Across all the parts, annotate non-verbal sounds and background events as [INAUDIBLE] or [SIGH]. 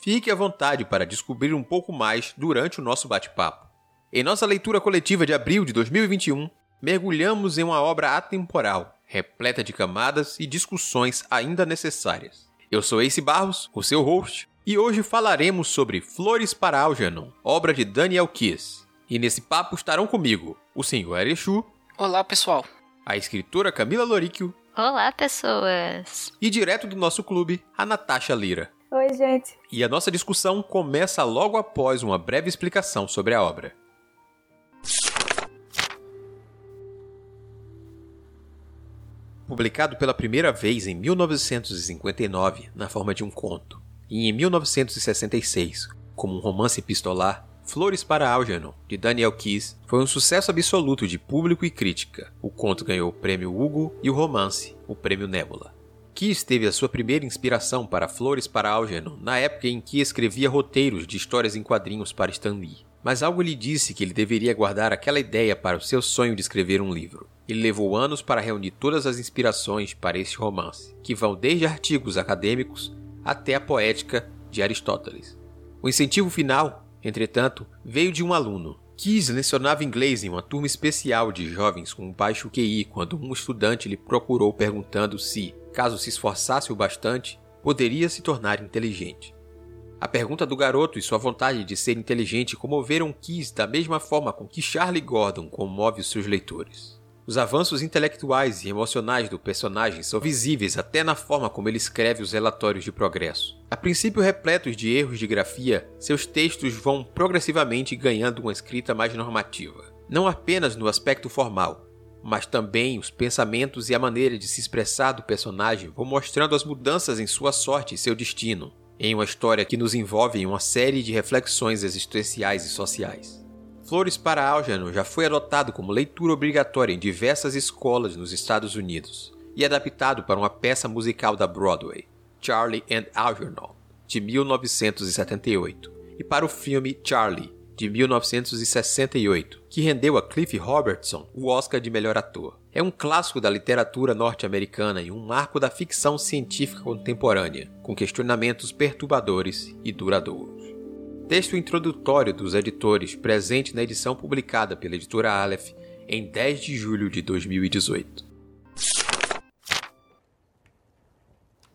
fique à vontade para descobrir um pouco mais durante o nosso bate-papo. Em nossa leitura coletiva de abril de 2021, mergulhamos em uma obra atemporal, repleta de camadas e discussões ainda necessárias. Eu sou Ace Barros, o seu host, e hoje falaremos sobre Flores para Algernon, obra de Daniel Kiss. E nesse papo estarão comigo o senhor Erechu. Olá, pessoal. A escritora Camila Loríquio. Olá, pessoas. E direto do nosso clube, a Natasha Lira. Oi, gente. E a nossa discussão começa logo após uma breve explicação sobre a obra. Publicado pela primeira vez em 1959 na forma de um conto, e em 1966 como um romance epistolar, Flores para Algernon, de Daniel Keyes, foi um sucesso absoluto de público e crítica. O conto ganhou o prêmio Hugo e o romance, o prêmio Nebula. Keyes teve a sua primeira inspiração para Flores para Algernon na época em que escrevia roteiros de histórias em quadrinhos para Stan Lee. Mas algo lhe disse que ele deveria guardar aquela ideia para o seu sonho de escrever um livro. Ele levou anos para reunir todas as inspirações para este romance, que vão desde artigos acadêmicos até a poética de Aristóteles. O incentivo final, entretanto, veio de um aluno. Keys lecionava inglês em uma turma especial de jovens com baixo QI quando um estudante lhe procurou perguntando se, caso se esforçasse o bastante, poderia se tornar inteligente. A pergunta do garoto e sua vontade de ser inteligente comoveram Keys da mesma forma com que Charlie Gordon comove seus leitores. Os avanços intelectuais e emocionais do personagem são visíveis até na forma como ele escreve os relatórios de progresso. A princípio repletos de erros de grafia, seus textos vão progressivamente ganhando uma escrita mais normativa. Não apenas no aspecto formal, mas também os pensamentos e a maneira de se expressar do personagem vão mostrando as mudanças em sua sorte e seu destino, em uma história que nos envolve em uma série de reflexões existenciais e sociais. Flores para Algernon já foi adotado como leitura obrigatória em diversas escolas nos Estados Unidos e adaptado para uma peça musical da Broadway, Charlie and Algernon, de 1978, e para o filme Charlie, de 1968, que rendeu a Cliff Robertson o Oscar de melhor ator. É um clássico da literatura norte-americana e um marco da ficção científica contemporânea, com questionamentos perturbadores e duradouros. Texto introdutório dos editores presente na edição publicada pela editora Aleph em 10 de julho de 2018.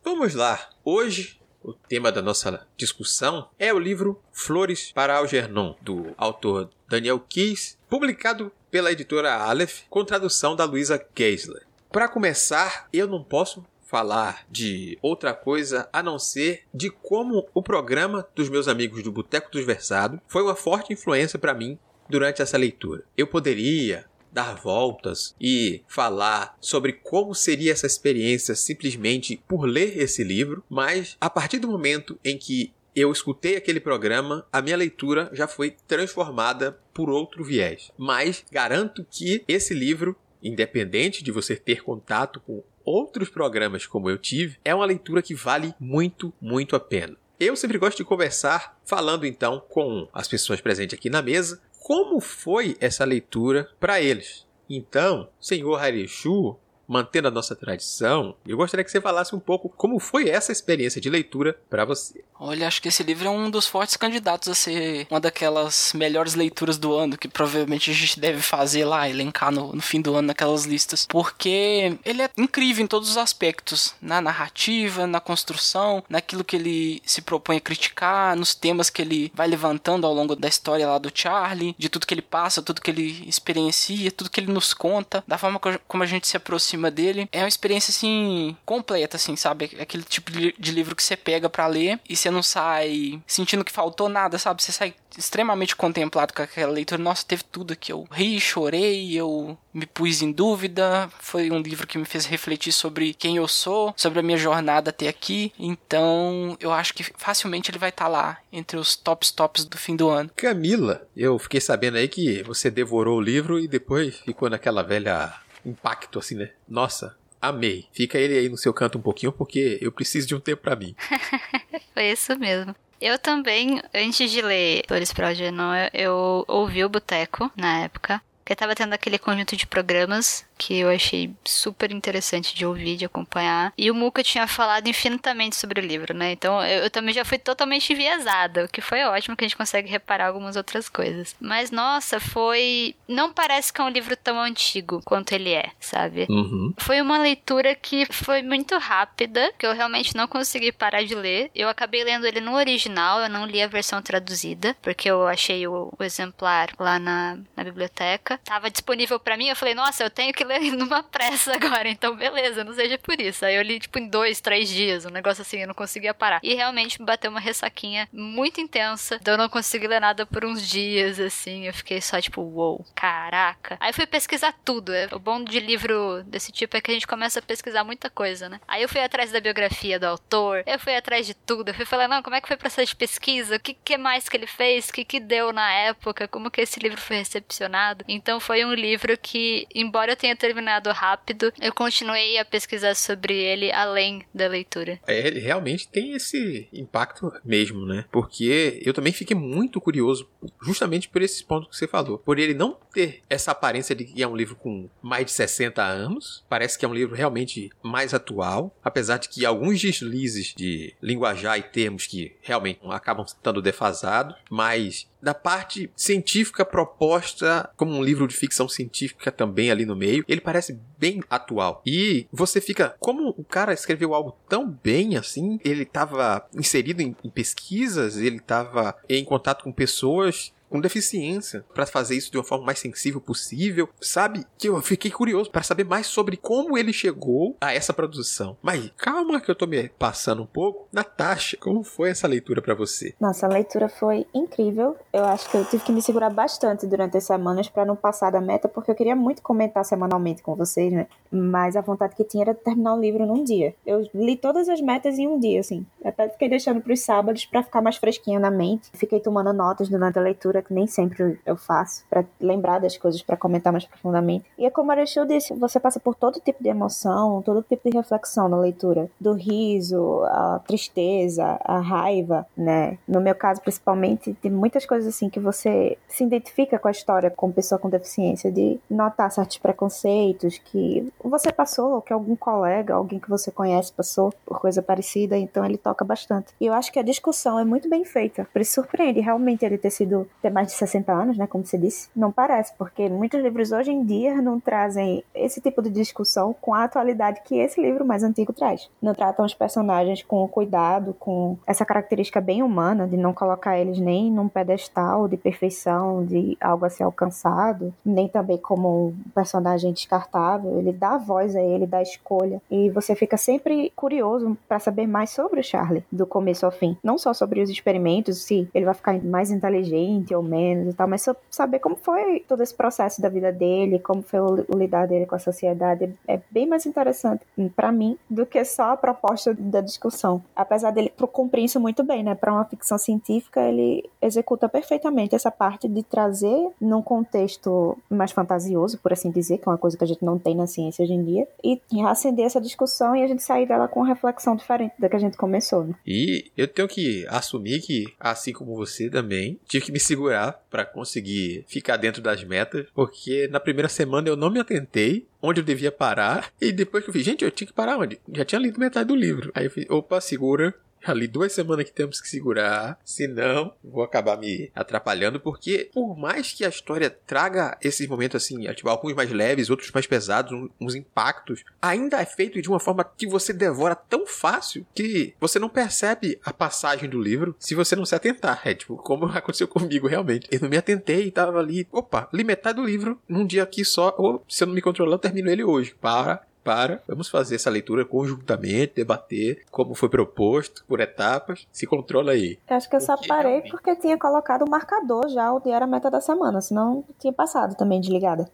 Vamos lá. Hoje o tema da nossa discussão é o livro Flores para Algernon, do autor Daniel Keyes, publicado pela editora Aleph, com tradução da Luisa Geisler. Para começar, eu não posso falar de outra coisa a não ser de como o programa dos meus amigos do Boteco dos Versados foi uma forte influência para mim durante essa leitura. Eu poderia dar voltas e falar sobre como seria essa experiência simplesmente por ler esse livro, mas a partir do momento em que eu escutei aquele programa, a minha leitura já foi transformada por outro viés. Mas garanto que esse livro, independente de você ter contato com outros programas como eu tive, é uma leitura que vale muito, muito a pena. Eu sempre gosto de conversar falando então com as pessoas presentes aqui na mesa como foi essa leitura para eles. Então, senhor Harishu, mantendo a nossa tradição, eu gostaria que você falasse um pouco como foi essa experiência de leitura para você. Olha, acho que esse livro é um dos fortes candidatos a ser uma daquelas melhores leituras do ano que provavelmente a gente deve fazer lá, elencar no, no fim do ano naquelas listas, porque ele é incrível em todos os aspectos, na narrativa, na construção, naquilo que ele se propõe a criticar, nos temas que ele vai levantando ao longo da história lá do Charlie, de tudo que ele passa, tudo que ele experiencia, tudo que ele nos conta, da forma como a gente se aproxima cima dele. É uma experiência, assim, completa, assim, sabe? Aquele tipo de livro que você pega para ler e você não sai sentindo que faltou nada, sabe? Você sai extremamente contemplado com aquela leitura. Nossa, teve tudo aqui. Eu ri, chorei, eu me pus em dúvida. Foi um livro que me fez refletir sobre quem eu sou, sobre a minha jornada até aqui. Então, eu acho que facilmente ele vai estar tá lá entre os tops tops do fim do ano. Camila, eu fiquei sabendo aí que você devorou o livro e depois ficou naquela velha impacto assim, né? Nossa, amei. Fica ele aí no seu canto um pouquinho porque eu preciso de um tempo para mim. [LAUGHS] Foi isso mesmo. Eu também, antes de ler Flores para eu, eu ouvi o Boteco na época. Porque tava tendo aquele conjunto de programas que eu achei super interessante de ouvir, de acompanhar. E o Muka tinha falado infinitamente sobre o livro, né? Então eu, eu, também já fui totalmente enviesada, o que foi ótimo que a gente consegue reparar algumas outras coisas. Mas nossa, foi. Não parece que é um livro tão antigo quanto ele é, sabe? Uhum. Foi uma leitura que foi muito rápida, que eu realmente não consegui parar de ler. Eu acabei lendo ele no original, eu não li a versão traduzida, porque eu achei o, o exemplar lá na, na biblioteca. Tava disponível para mim, eu falei, nossa, eu tenho que ler numa pressa agora, então beleza, não seja por isso. Aí eu li, tipo, em dois, três dias, um negócio assim, eu não conseguia parar. E realmente me bateu uma ressaquinha muito intensa, então eu não consegui ler nada por uns dias, assim, eu fiquei só, tipo, uou, wow, caraca. Aí fui pesquisar tudo, é. o bom de livro desse tipo é que a gente começa a pesquisar muita coisa, né? Aí eu fui atrás da biografia do autor, eu fui atrás de tudo, eu fui falar, não, como é que foi o processo de pesquisa, o que, que mais que ele fez, o que que deu na época, como que esse livro foi recepcionado. Então foi um livro que, embora eu tenha terminado rápido, eu continuei a pesquisar sobre ele além da leitura. É, ele realmente tem esse impacto mesmo, né? Porque eu também fiquei muito curioso, justamente por esse ponto que você falou. Por ele não ter essa aparência de que é um livro com mais de 60 anos, parece que é um livro realmente mais atual, apesar de que alguns deslizes de linguajar e termos que realmente acabam estando defasados, mas da parte científica proposta como um livro de ficção científica também ali no meio, ele parece bem atual. E você fica, como o cara escreveu algo tão bem assim, ele estava inserido em, em pesquisas, ele estava em contato com pessoas com deficiência para fazer isso de uma forma mais sensível possível, sabe? Que eu fiquei curioso para saber mais sobre como ele chegou a essa produção. Mas calma que eu tô me passando um pouco. Natasha, como foi essa leitura para você? Nossa, a leitura foi incrível. Eu acho que eu tive que me segurar bastante durante as semanas para não passar da meta, porque eu queria muito comentar semanalmente com vocês, né? Mas a vontade que tinha era terminar o livro num dia. Eu li todas as metas em um dia, assim. Até fiquei deixando para os sábados para ficar mais fresquinha na mente. Fiquei tomando notas durante a leitura que nem sempre eu faço, para lembrar das coisas, para comentar mais profundamente. E é como a Arexu disse, você passa por todo tipo de emoção, todo tipo de reflexão na leitura. Do riso, a tristeza, a raiva, né? No meu caso, principalmente, tem muitas coisas assim que você se identifica com a história como pessoa com deficiência, de notar certos preconceitos que você passou, ou que algum colega, alguém que você conhece passou por coisa parecida, então ele toca bastante. E eu acho que a discussão é muito bem feita. Por isso surpreende realmente ele ter sido ter mais de 60 anos, né, como você disse, não parece, porque muitos livros hoje em dia não trazem esse tipo de discussão com a atualidade que esse livro mais antigo traz. Não tratam os personagens com cuidado, com essa característica bem humana de não colocar eles nem num pedestal de perfeição, de algo a ser alcançado, nem também como um personagem descartável. Ele dá voz a ele, dá escolha, e você fica sempre curioso para saber mais sobre o Charlie, do começo ao fim. Não só sobre os experimentos, se ele vai ficar mais inteligente ou menos e tal, mas saber como foi todo esse processo da vida dele, como foi o, o lidar dele com a sociedade, é bem mais interessante para mim do que só a proposta da discussão. Apesar dele cumprir isso muito bem, né? Para uma ficção científica, ele executa perfeitamente essa parte de trazer num contexto mais fantasioso, por assim dizer, que é uma coisa que a gente não tem na ciência hoje em dia, e acender essa discussão e a gente sair dela com uma reflexão diferente da que a gente começou. Né? E eu tenho que assumir que, assim como você também, tive que me segurar segurar para conseguir ficar dentro das metas, porque na primeira semana eu não me atentei onde eu devia parar, e depois que eu fiz, gente, eu tinha que parar onde? Já tinha lido metade do livro. Aí eu fiz, opa, segura, ali duas semanas que temos que segurar, senão vou acabar me atrapalhando, porque por mais que a história traga esses momentos assim, tipo, alguns mais leves, outros mais pesados, uns impactos, ainda é feito de uma forma que você devora tão fácil que você não percebe a passagem do livro se você não se atentar. É tipo, como [LAUGHS] aconteceu comigo realmente. Eu não me atentei e tava ali, opa, li metade do livro num dia aqui só, ou se eu não me controlar, eu termino ele hoje. Para, para, vamos fazer essa leitura conjuntamente, debater como foi proposto, por etapas. Se controla aí. Eu acho que eu só parei realmente... porque tinha colocado o marcador já, o dia era a meta da semana, senão tinha passado também desligada.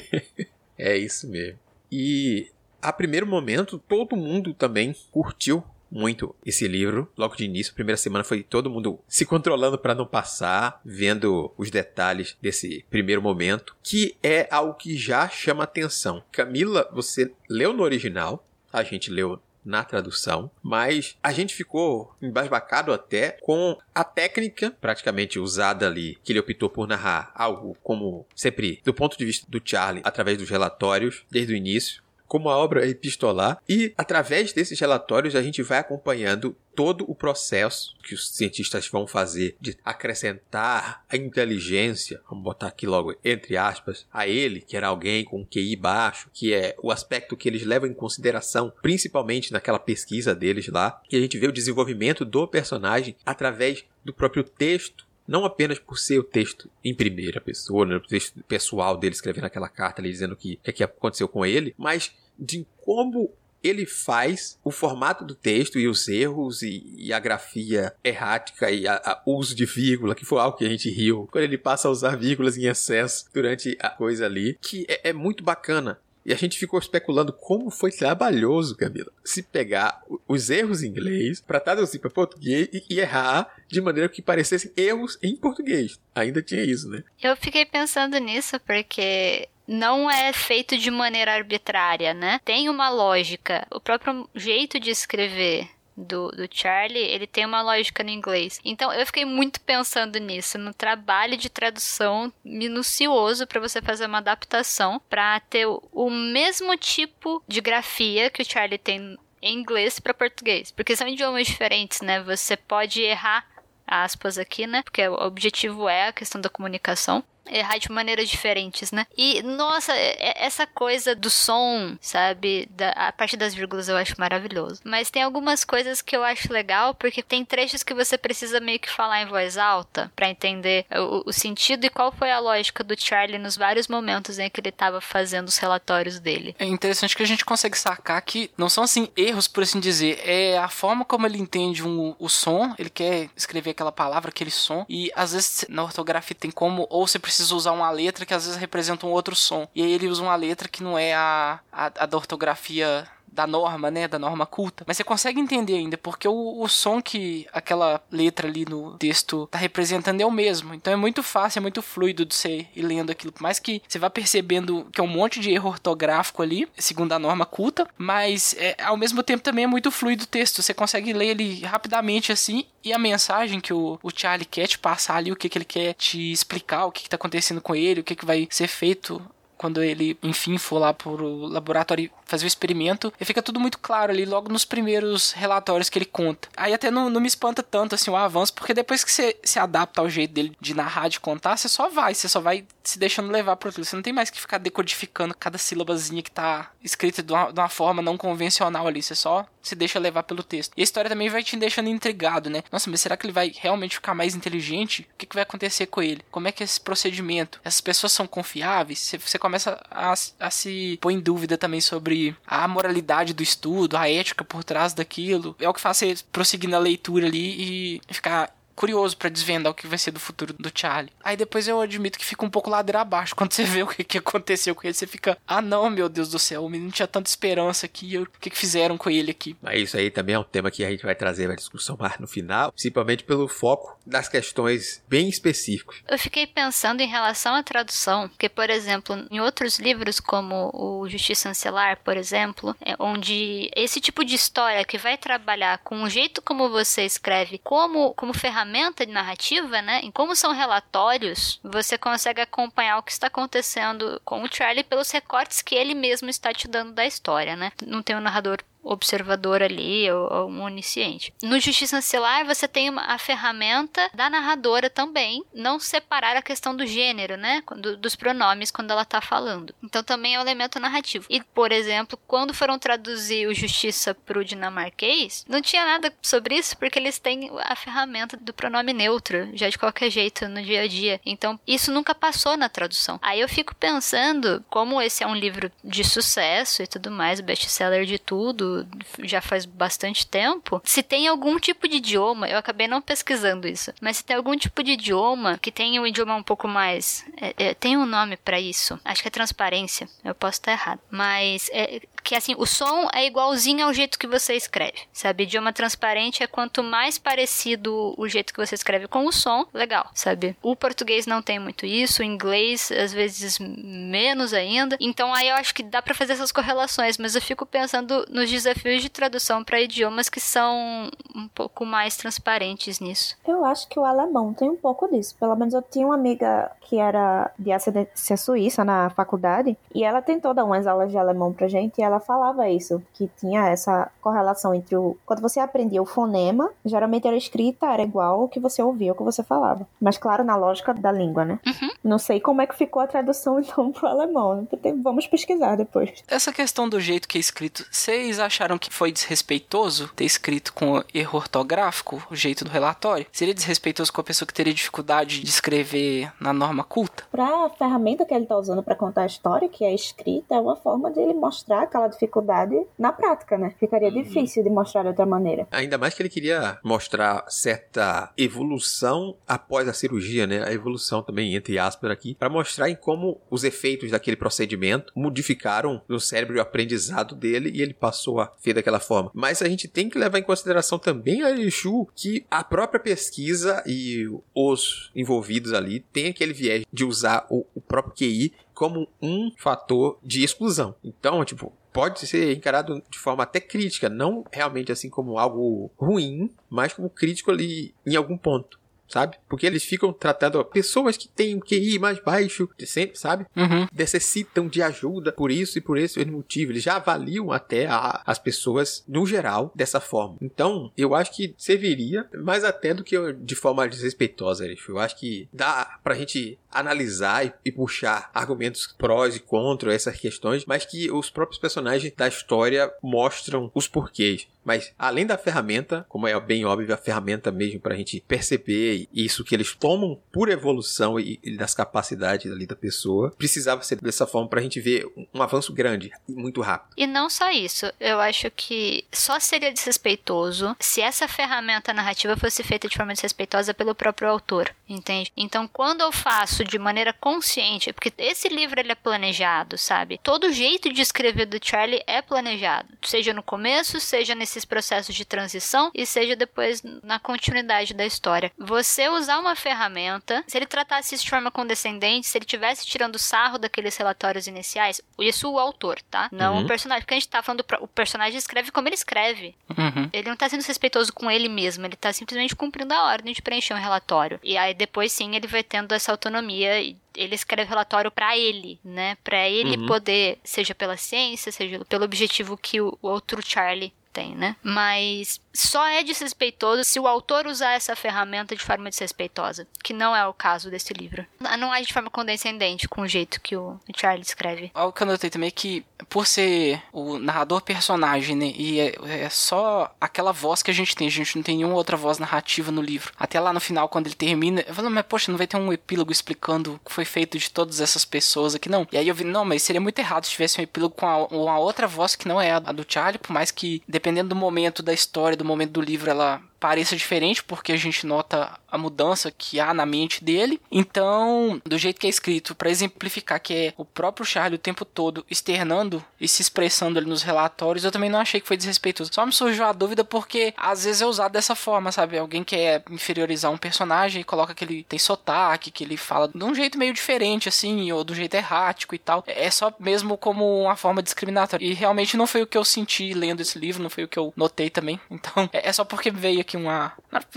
[LAUGHS] é isso mesmo. E a primeiro momento, todo mundo também curtiu muito esse livro. Logo de início, primeira semana foi todo mundo se controlando para não passar, vendo os detalhes desse primeiro momento, que é algo que já chama atenção. Camila, você leu no original, a gente leu na tradução, mas a gente ficou embasbacado até com a técnica praticamente usada ali, que ele optou por narrar algo como sempre do ponto de vista do Charlie, através dos relatórios, desde o início, como a obra é epistolar, e através desses relatórios a gente vai acompanhando todo o processo que os cientistas vão fazer de acrescentar a inteligência, vamos botar aqui logo entre aspas, a ele, que era alguém com QI baixo, que é o aspecto que eles levam em consideração, principalmente naquela pesquisa deles lá, e a gente vê o desenvolvimento do personagem através do próprio texto não apenas por ser o texto em primeira pessoa, né, o texto pessoal dele escrevendo aquela carta ali dizendo que o que aconteceu com ele, mas de como ele faz o formato do texto e os erros e, e a grafia errática e o uso de vírgula, que foi algo que a gente riu, quando ele passa a usar vírgulas em excesso durante a coisa ali, que é, é muito bacana. E a gente ficou especulando como foi trabalhoso, Camila, se pegar os erros em inglês para traduzir para português e, e, errar de maneira que parecessem erros em português. Ainda tinha isso, né? Eu fiquei pensando nisso porque não é feito de maneira arbitrária, né? Tem uma lógica. O próprio jeito de escrever do, do Charlie, ele tem uma lógica no inglês. Então eu fiquei muito pensando nisso, no trabalho de tradução minucioso para você fazer uma adaptação para ter o, o mesmo tipo de grafia que o Charlie tem em inglês para português, porque são idiomas diferentes, né? Você pode errar aspas aqui, né? Porque o objetivo é a questão da comunicação errar de maneiras diferentes, né? E, nossa, essa coisa do som, sabe? Da, a parte das vírgulas eu acho maravilhoso. Mas tem algumas coisas que eu acho legal, porque tem trechos que você precisa meio que falar em voz alta para entender o, o, sentido e qual foi a lógica do Charlie nos vários momentos em que ele tava fazendo os relatórios dele. É interessante que a gente consegue sacar que não são assim erros, por assim dizer, é a forma como ele entende um, o som, ele quer escrever aquela palavra, aquele som, e às vezes na ortografia tem como, ou você precisa precisa usar uma letra que às vezes representa um outro som. E aí ele usa uma letra que não é a, a, a da ortografia da norma, né, da norma culta. Mas você consegue entender ainda, porque o, o som que aquela letra ali no texto tá representando é o mesmo. Então é muito fácil, é muito fluido de você ir lendo aquilo. Por mais que você vá percebendo que é um monte de erro ortográfico ali, segundo a norma culta, mas é, ao mesmo tempo também é muito fluido o texto. Você consegue ler ele rapidamente assim, e a mensagem que o, o Charlie quer te passar ali, o que, que ele quer te explicar, o que, que tá acontecendo com ele, o que, que vai ser feito quando ele, enfim, for lá pro laboratório fazer o experimento, e fica tudo muito claro ali, logo nos primeiros relatórios que ele conta. Aí até não, não me espanta tanto, assim, o avanço, porque depois que você se adapta ao jeito dele de narrar, de contar, você só vai, você só vai se deixando levar por aquilo. Você não tem mais que ficar decodificando cada sílabazinha que tá escrita de uma, de uma forma não convencional ali, você só se deixa levar pelo texto. E a história também vai te deixando intrigado, né? Nossa, mas será que ele vai realmente ficar mais inteligente? O que, que vai acontecer com ele? Como é que é esse procedimento? Essas pessoas são confiáveis? Você, você começa a, a se pôr em dúvida também sobre a moralidade do estudo, a ética por trás daquilo. É o que faz você prosseguir na leitura ali e ficar curioso para desvendar o que vai ser do futuro do Charlie. Aí depois eu admito que fica um pouco ladeira abaixo. Quando você vê o que, que aconteceu com ele, você fica, ah não, meu Deus do céu, o menino tinha tanta esperança aqui, o que, que fizeram com ele aqui? Mas isso aí também é um tema que a gente vai trazer uma discussão mais no final, principalmente pelo foco das questões bem específicas. Eu fiquei pensando em relação à tradução, que por exemplo, em outros livros como o Justiça Ancelar, por exemplo, é onde esse tipo de história que vai trabalhar com o jeito como você escreve, como como ferramenta ferramenta de narrativa, né, em como são relatórios, você consegue acompanhar o que está acontecendo com o Charlie pelos recortes que ele mesmo está te dando da história, né? Não tem um narrador observador ali, ou, ou um onisciente. No Justiça Ancilar, você tem uma, a ferramenta da narradora também, não separar a questão do gênero, né? Do, dos pronomes quando ela tá falando. Então também é um elemento narrativo. E, por exemplo, quando foram traduzir o Justiça pro dinamarquês, não tinha nada sobre isso, porque eles têm a ferramenta do pronome neutro, já de qualquer jeito, no dia a dia. Então, isso nunca passou na tradução. Aí eu fico pensando, como esse é um livro de sucesso e tudo mais, best-seller de tudo, já faz bastante tempo, se tem algum tipo de idioma, eu acabei não pesquisando isso, mas se tem algum tipo de idioma que tenha um idioma um pouco mais. É, é, tem um nome para isso, acho que é transparência, eu posso estar errado, mas é, que assim, o som é igualzinho ao jeito que você escreve, sabe? Idioma transparente é quanto mais parecido o jeito que você escreve com o som, legal, sabe? O português não tem muito isso, o inglês às vezes menos ainda. Então aí eu acho que dá para fazer essas correlações, mas eu fico pensando nos desafios de tradução para idiomas que são um pouco mais transparentes nisso. Eu acho que o alemão tem um pouco disso. Pelo menos eu tinha uma amiga que era de ascendência suíça na faculdade e ela tentou dar umas aulas de alemão pra gente e ela falava isso, que tinha essa correlação entre o. Quando você aprendia o fonema, geralmente era escrita, era igual o que você ouvia, o que você falava. Mas claro, na lógica da língua, né? Uhum. Não sei como é que ficou a tradução [LAUGHS] então pro alemão. Vamos pesquisar depois. Essa questão do jeito que é escrito, vocês acharam que foi desrespeitoso ter escrito com erro ortográfico, o jeito do relatório? Seria desrespeitoso com a pessoa que teria dificuldade de escrever na norma culta? Pra ferramenta que ele tá usando para contar a história, que é escrita, é uma forma de ele mostrar aquela dificuldade na prática, né? Ficaria uhum. difícil de mostrar de outra maneira. Ainda mais que ele queria mostrar certa evolução após a cirurgia, né? A evolução também, entre aspas, aqui, para mostrar em como os efeitos daquele procedimento modificaram no cérebro o aprendizado dele e ele passou a ver daquela forma. Mas a gente tem que levar em consideração também, Arishu, que a própria pesquisa e os envolvidos ali têm aquele viés de usar o, o próprio QI como um fator de exclusão. Então, tipo, pode ser encarado de forma até crítica, não realmente assim como algo ruim, mas como crítico ali em algum ponto sabe? Porque eles ficam tratando pessoas que têm um QI mais baixo, sempre, sabe? Uhum. Necessitam de ajuda por isso e por esse motivo. Eles já avaliam até a, as pessoas, no geral, dessa forma. Então, eu acho que serviria mais até do que de forma desrespeitosa, Eu acho que dá pra gente analisar e, e puxar argumentos prós e contra essas questões, mas que os próprios personagens da história mostram os porquês. Mas além da ferramenta, como é bem óbvio, a ferramenta mesmo para a gente perceber isso que eles tomam por evolução e, e, das capacidades ali da pessoa, precisava ser dessa forma para a gente ver um, um avanço grande e muito rápido. E não só isso, eu acho que só seria desrespeitoso se essa ferramenta narrativa fosse feita de forma desrespeitosa pelo próprio autor, entende? Então, quando eu faço de maneira consciente, porque esse livro ele é planejado, sabe? Todo jeito de escrever do Charlie é planejado, seja no começo, seja nesse nesses processos de transição e seja depois na continuidade da história. Você usar uma ferramenta, se ele tratasse isso de forma condescendente, se ele tivesse tirando sarro daqueles relatórios iniciais, isso o autor, tá? Não uhum. o personagem, porque a gente tá falando o personagem escreve como ele escreve. Uhum. Ele não tá sendo respeitoso com ele mesmo, ele tá simplesmente cumprindo a ordem de preencher um relatório. E aí depois sim ele vai tendo essa autonomia e ele escreve relatório para ele, né? Para ele uhum. poder, seja pela ciência, seja pelo objetivo que o outro Charlie tem, né? Mas só é desrespeitoso se o autor usar essa ferramenta de forma desrespeitosa, que não é o caso desse livro. Não é de forma condescendente com o jeito que o Charlie escreve. Algo que eu notei também é que, por ser o narrador personagem, né, e é, é, só aquela voz que a gente tem, a gente não tem nenhuma outra voz narrativa no livro. Até lá no final, quando ele termina, eu falo, mas poxa, não vai ter um epílogo explicando o que foi feito de todas essas pessoas aqui, não. E aí eu vi, não, mas seria muito errado se tivesse um epílogo com a, uma outra voz que não é a do Charlie, por mais que, dependendo do momento da história, do momento do livro, ela pareça diferente, porque a gente nota a mudança que há na mente dele. Então, do jeito que é escrito, para exemplificar que é o próprio Charlie o tempo todo externando e se expressando ali nos relatórios, eu também não achei que foi desrespeitoso. Só me surgiu a dúvida porque às vezes é usado dessa forma, sabe? Alguém quer inferiorizar um personagem e coloca que ele tem sotaque, que ele fala de um jeito meio diferente, assim, ou do jeito errático e tal. É só mesmo como uma forma discriminatória. E realmente não foi o que eu senti lendo esse livro, não foi o que eu notei também. Então, [LAUGHS] é só porque veio aqui aqui uma.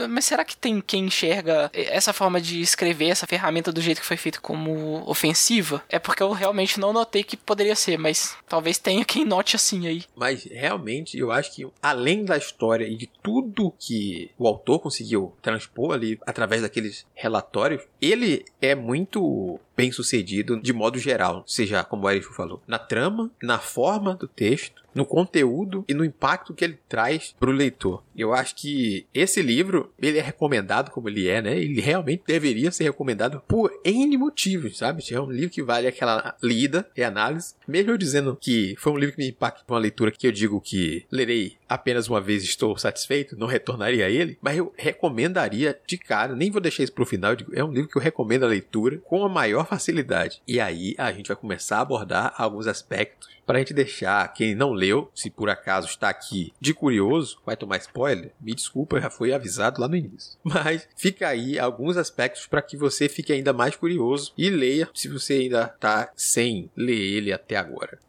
Mas será que tem quem enxerga essa forma de escrever, essa ferramenta do jeito que foi feito como ofensiva? É porque eu realmente não notei que poderia ser, mas talvez tenha quem note assim aí. Mas realmente eu acho que além da história e de tudo que o autor conseguiu transpor ali através daqueles relatórios, ele é muito bem sucedido de modo geral, seja como o Eric falou, na trama, na forma do texto, no conteúdo e no impacto que ele traz para o leitor. Eu acho que esse livro, ele é recomendado como ele é, né? Ele realmente deveria ser recomendado por N motivos, sabe? É um livro que vale aquela lida e análise. Mesmo eu dizendo que foi um livro que me impactou uma leitura que eu digo que lerei apenas uma vez estou satisfeito, não retornaria a ele, mas eu recomendaria de cara, nem vou deixar isso para o final, é um livro que eu recomendo a leitura com a maior facilidade. E aí a gente vai começar a abordar alguns aspectos para a gente deixar quem não leu, se por acaso está aqui de curioso, vai tomar spoiler, me desculpa, já foi avisado lá no início. [LAUGHS] Mas fica aí alguns aspectos para que você fique ainda mais curioso e leia se você ainda está sem ler ele até agora.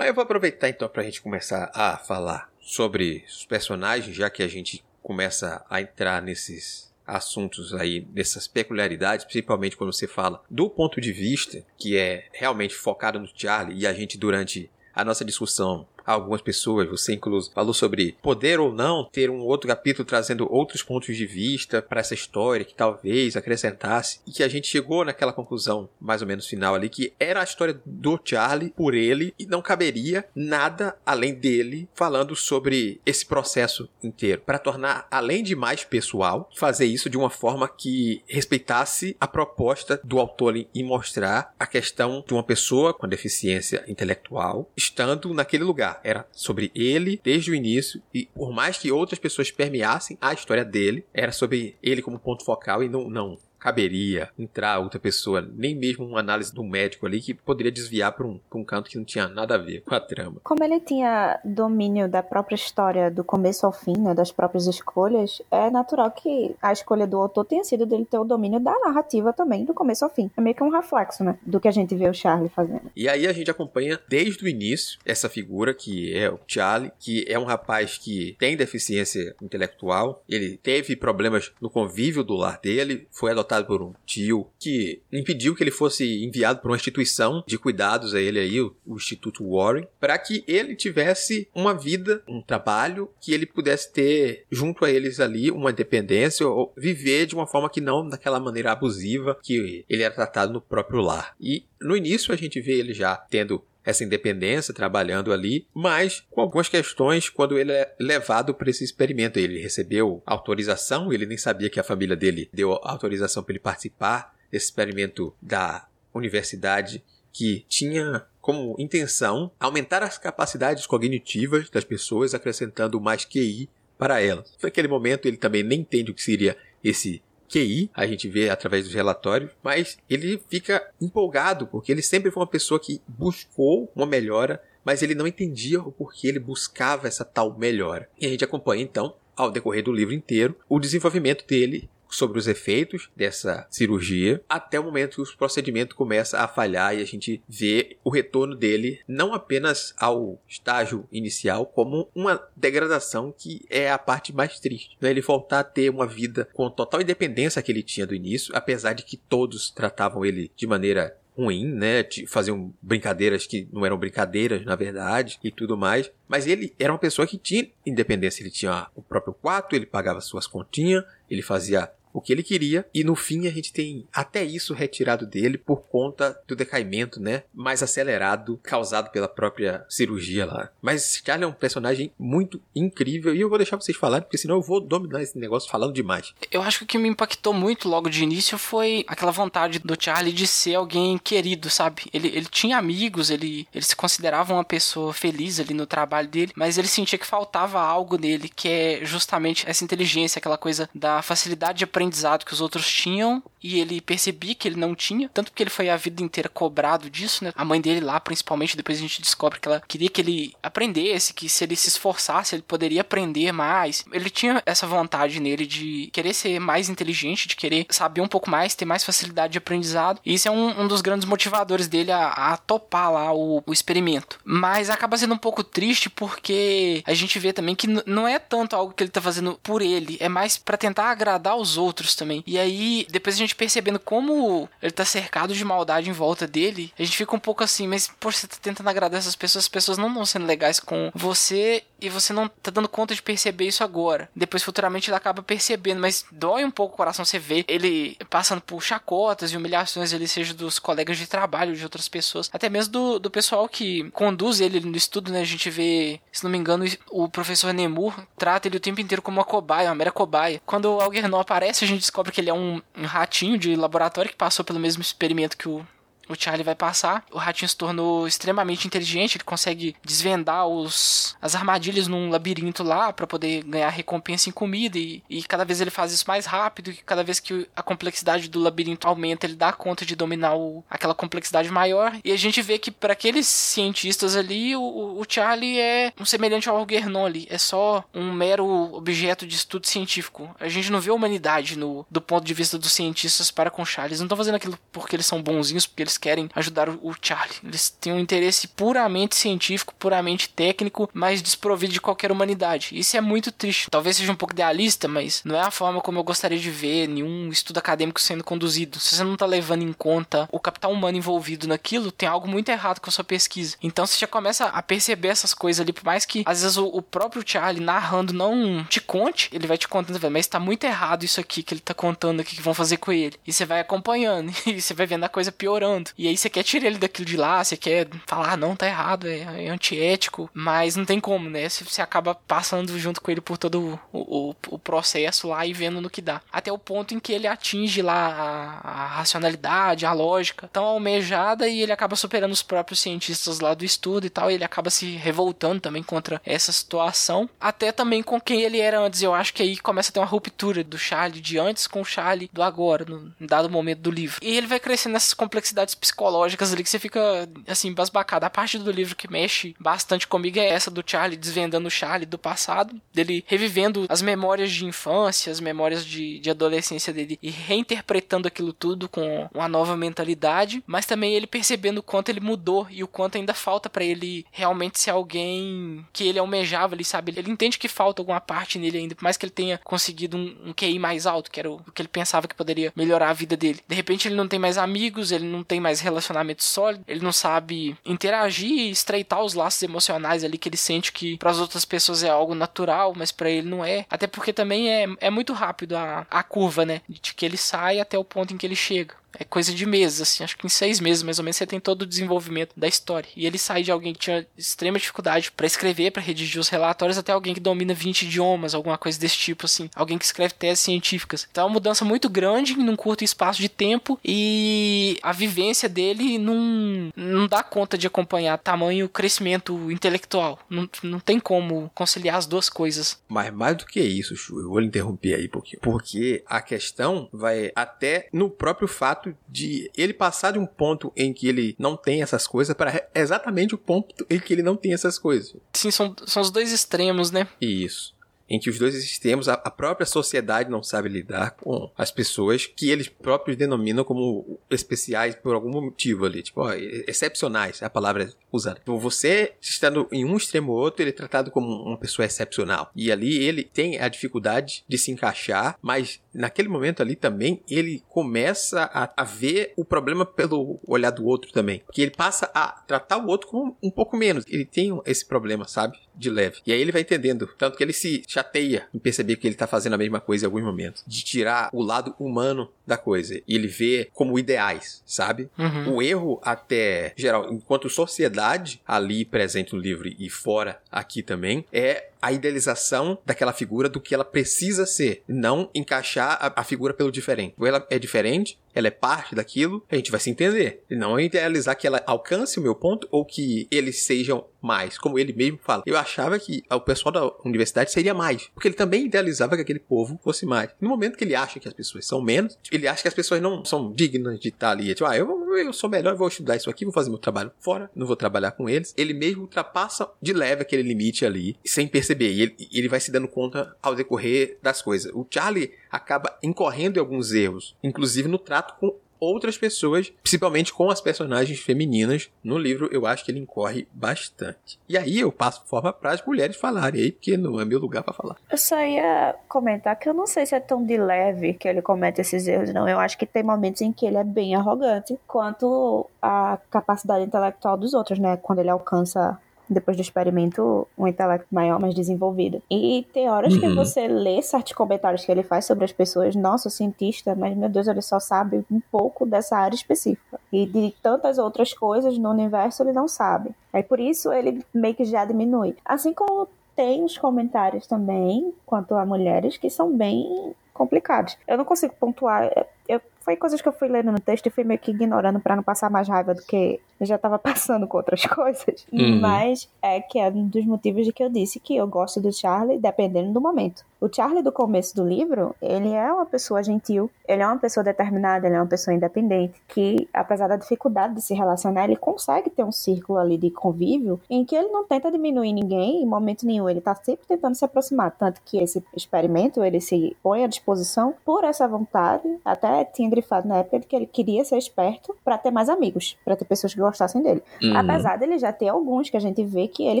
Mas eu vou aproveitar então para a gente começar a falar sobre os personagens, já que a gente começa a entrar nesses assuntos aí, dessas peculiaridades, principalmente quando você fala do ponto de vista que é realmente focado no Charlie e a gente durante a nossa discussão algumas pessoas, você inclusive falou sobre poder ou não ter um outro capítulo trazendo outros pontos de vista para essa história que talvez acrescentasse e que a gente chegou naquela conclusão mais ou menos final ali que era a história do Charlie por ele e não caberia nada além dele falando sobre esse processo inteiro. Para tornar além de mais pessoal fazer isso de uma forma que respeitasse a proposta do autor em mostrar a questão de uma pessoa com deficiência intelectual estando naquele lugar era sobre ele desde o início e por mais que outras pessoas permeassem a história dele, era sobre ele como ponto focal e não, não caberia entrar outra pessoa, nem mesmo uma análise do médico ali que poderia desviar para um, um canto que não tinha nada a ver com a trama. Como ele tinha domínio da própria história do começo ao fim, né, das próprias escolhas, é natural que a escolha do autor tenha sido dele ter o domínio da narrativa também, do começo ao fim. É meio que um reflexo, né, do que a gente vê o Charlie fazendo. E aí a gente acompanha desde o início essa figura que é o Charlie, que é um rapaz que tem deficiência intelectual, ele teve problemas no convívio do lar dele, foi adotado adotado por um tio que impediu que ele fosse enviado para uma instituição de cuidados a ele aí, o, o Instituto Warren, para que ele tivesse uma vida, um trabalho que ele pudesse ter junto a eles ali uma independência ou viver de uma forma que não daquela maneira abusiva que ele era tratado no próprio lar. E no início a gente vê ele já tendo essa independência, trabalhando ali, mas com algumas questões quando ele é levado para esse experimento. Ele recebeu autorização, ele nem sabia que a família dele deu autorização para ele participar desse experimento da universidade que tinha como intenção aumentar as capacidades cognitivas das pessoas, acrescentando mais QI para elas. Naquele momento ele também nem entende o que seria esse QI, a gente vê através dos relatórios, mas ele fica empolgado porque ele sempre foi uma pessoa que buscou uma melhora, mas ele não entendia o porquê ele buscava essa tal melhora. E a gente acompanha então, ao decorrer do livro inteiro, o desenvolvimento dele sobre os efeitos dessa cirurgia até o momento que o procedimento começa a falhar e a gente vê o retorno dele não apenas ao estágio inicial, como uma degradação que é a parte mais triste. Né? Ele voltar a ter uma vida com total independência que ele tinha do início, apesar de que todos tratavam ele de maneira ruim, né? Faziam brincadeiras que não eram brincadeiras, na verdade, e tudo mais. Mas ele era uma pessoa que tinha independência. Ele tinha o próprio quarto, ele pagava suas continhas, ele fazia o que ele queria e no fim a gente tem até isso retirado dele por conta do decaimento, né, mais acelerado causado pela própria cirurgia lá. Mas Charlie é um personagem muito incrível e eu vou deixar vocês falarem porque senão eu vou dominar esse negócio falando demais. Eu acho que o que me impactou muito logo de início foi aquela vontade do Charlie de ser alguém querido, sabe? Ele, ele tinha amigos, ele, ele se considerava uma pessoa feliz ali no trabalho dele, mas ele sentia que faltava algo nele, que é justamente essa inteligência, aquela coisa da facilidade de aprendizado que os outros tinham e ele percebia que ele não tinha, tanto porque ele foi a vida inteira cobrado disso, né? A mãe dele lá, principalmente, depois a gente descobre que ela queria que ele aprendesse, que se ele se esforçasse, ele poderia aprender mais. Ele tinha essa vontade nele de querer ser mais inteligente, de querer saber um pouco mais, ter mais facilidade de aprendizado. E isso é um, um dos grandes motivadores dele a, a topar lá o, o, experimento. Mas acaba sendo um pouco triste porque a gente vê também que não é tanto algo que ele tá fazendo por ele, é mais para tentar agradar os outros também. E aí, depois a gente percebendo como ele tá cercado de maldade em volta dele, a gente fica um pouco assim, mas por você tá tentando agradar essas pessoas, as pessoas não estão sendo legais com você e você não tá dando conta de perceber isso agora. Depois, futuramente, ele acaba percebendo, mas dói um pouco o coração você ver ele passando por chacotas e humilhações, ele seja dos colegas de trabalho, de outras pessoas, até mesmo do, do pessoal que conduz ele no estudo, né? A gente vê, se não me engano, o professor Nemur trata ele o tempo inteiro como uma cobaia, uma mera cobaia. Quando o Algernon aparece, a gente descobre que ele é um, um ratinho de laboratório que passou pelo mesmo experimento que o o Charlie vai passar. O ratinho se tornou extremamente inteligente, ele consegue desvendar os, as armadilhas num labirinto lá para poder ganhar recompensa em comida e, e cada vez ele faz isso mais rápido e cada vez que a complexidade do labirinto aumenta, ele dá conta de dominar o, aquela complexidade maior. E a gente vê que para aqueles cientistas ali, o, o Charlie é um semelhante ao Algernon ali, é só um mero objeto de estudo científico. A gente não vê a humanidade no, do ponto de vista dos cientistas para com Charlie. Eles não estão fazendo aquilo porque eles são bonzinhos, porque eles querem ajudar o Charlie. Eles têm um interesse puramente científico, puramente técnico, mas desprovido de qualquer humanidade. Isso é muito triste. Talvez seja um pouco idealista, mas não é a forma como eu gostaria de ver nenhum estudo acadêmico sendo conduzido. Se você não está levando em conta o capital humano envolvido naquilo, tem algo muito errado com a sua pesquisa. Então você já começa a perceber essas coisas ali, por mais que às vezes o, próprio Charlie narrando não te conte, ele vai te contando, mas está muito errado isso aqui que ele está contando aqui que vão fazer com ele. E você vai acompanhando [LAUGHS] e você vai vendo a coisa piorando. E aí você quer tirar ele daquilo de lá, você quer falar, ah, não, tá errado, é, é antiético, mas não tem como, né? Você, você acaba passando junto com ele por todo o, o, o, processo lá e vendo no que dá. Até o ponto em que ele atinge lá a, a racionalidade, a lógica tão almejada e ele acaba superando os próprios cientistas lá do estudo e tal, e ele acaba se revoltando também contra essa situação, até também com quem ele era antes. Eu acho que aí começa a ter uma ruptura do Charlie de antes com o Charlie do agora, no dado momento do livro. E ele vai crescendo nessas complexidades psicológicas ali que você fica, assim, basbacado. A parte do livro que mexe bastante comigo é essa do Charlie desvendando o Charlie do passado, dele revivendo as memórias de infância, as memórias de, de adolescência dele e reinterpretando aquilo tudo com uma nova mentalidade, mas também ele percebendo o quanto ele mudou e o quanto ainda falta para ele realmente ser alguém que ele almejava, ele sabe, ele entende que falta alguma parte nele ainda, por mais que ele tenha conseguido um, um QI mais alto, que era o, o que ele pensava que poderia melhorar a vida dele. De repente ele não tem mais amigos, ele não tem mais relacionamento sólido, ele não sabe interagir e estreitar os laços emocionais ali que ele sente que para as outras pessoas é algo natural, mas para ele não é. Até porque também é, é muito rápido a, a curva, né? De que ele sai até o ponto em que ele chega. É coisa de meses, assim. Acho que em seis meses, mais ou menos, você tem todo o desenvolvimento da história. E ele sai de alguém que tinha extrema dificuldade para escrever, para redigir os relatórios, até alguém que domina 20 idiomas, alguma coisa desse tipo, assim. Alguém que escreve teses científicas. Então é uma mudança muito grande num curto espaço de tempo e a vivência dele não, não dá conta de acompanhar tamanho crescimento intelectual. Não, não tem como conciliar as duas coisas. Mas mais do que isso, Chu, eu vou lhe interromper aí um pouquinho. Porque a questão vai até no próprio fato fato de ele passar de um ponto em que ele não tem essas coisas para exatamente o ponto em que ele não tem essas coisas. Sim, são, são os dois extremos, né? Isso em que os dois sistemas, a, própria sociedade não sabe lidar com as pessoas que eles próprios denominam como especiais por algum motivo ali, tipo, ó, excepcionais, é a palavra usada. Então, você estando em um extremo ou outro, ele é tratado como uma pessoa excepcional. E ali ele tem a dificuldade de se encaixar, mas naquele momento ali também ele começa a, a ver o problema pelo olhar do outro também. Que ele passa a tratar o outro como um pouco menos. Ele tem esse problema, sabe? De leve. E aí ele vai entendendo. Tanto que ele se chateia em perceber que ele tá fazendo a mesma coisa em alguns momentos. De tirar o lado humano da coisa. E ele vê como ideais, sabe? Uhum. O erro, até geral, enquanto sociedade, ali presente no livro e fora aqui também, é a idealização daquela figura do que ela precisa ser, não encaixar a, a, figura pelo diferente. Ou ela é diferente, ela é parte daquilo, a gente vai se entender. E não idealizar que ela alcance o meu ponto ou que eles sejam mais, como ele mesmo fala. Eu achava que o pessoal da universidade seria mais, porque ele também idealizava que aquele povo fosse mais. No momento que ele acha que as pessoas são menos, ele acha que as pessoas não são dignas de estar ali. Tipo, ah, eu, eu sou melhor, vou estudar isso aqui, vou fazer meu trabalho fora, não vou trabalhar com eles. Ele mesmo ultrapassa de leve aquele limite ali, sem perceber. E ele, ele vai se dando conta ao decorrer das coisas. O Charlie acaba incorrendo em alguns erros, inclusive no trato com outras pessoas, principalmente com as personagens femininas. No livro eu acho que ele incorre bastante. E aí eu passo forma para as mulheres falarem aí, porque não é meu lugar para falar. Eu só ia comentar que eu não sei se é tão de leve que ele comete esses erros, não. Eu acho que tem momentos em que ele é bem arrogante quanto a capacidade intelectual dos outros, né? Quando ele alcança depois do experimento, um intelecto maior, mais desenvolvido. E tem horas uhum. que você lê certos comentários que ele faz sobre as pessoas, nossa, cientista, mas meu Deus, ele só sabe um pouco dessa área específica. E de tantas outras coisas no universo ele não sabe. Aí por isso ele meio que já diminui. Assim como tem os comentários também, quanto a mulheres, que são bem complicados. Eu não consigo pontuar. Eu, foi coisas que eu fui lendo no texto e fui meio que ignorando para não passar mais raiva do que eu já tava [LAUGHS] passando com outras coisas. Uhum. Mas é que é um dos motivos de que eu disse que eu gosto do Charlie dependendo do momento. O Charlie do começo do livro, ele é uma pessoa gentil, ele é uma pessoa determinada, ele é uma pessoa independente, que apesar da dificuldade de se relacionar, ele consegue ter um círculo ali de convívio em que ele não tenta diminuir ninguém em momento nenhum, ele tá sempre tentando se aproximar, tanto que esse experimento, ele se põe à disposição por essa vontade, até tinha grifado na época de que ele queria ser esperto para ter mais amigos, para ter pessoas que gostassem dele. Uhum. Apesar dele já ter alguns que a gente vê que ele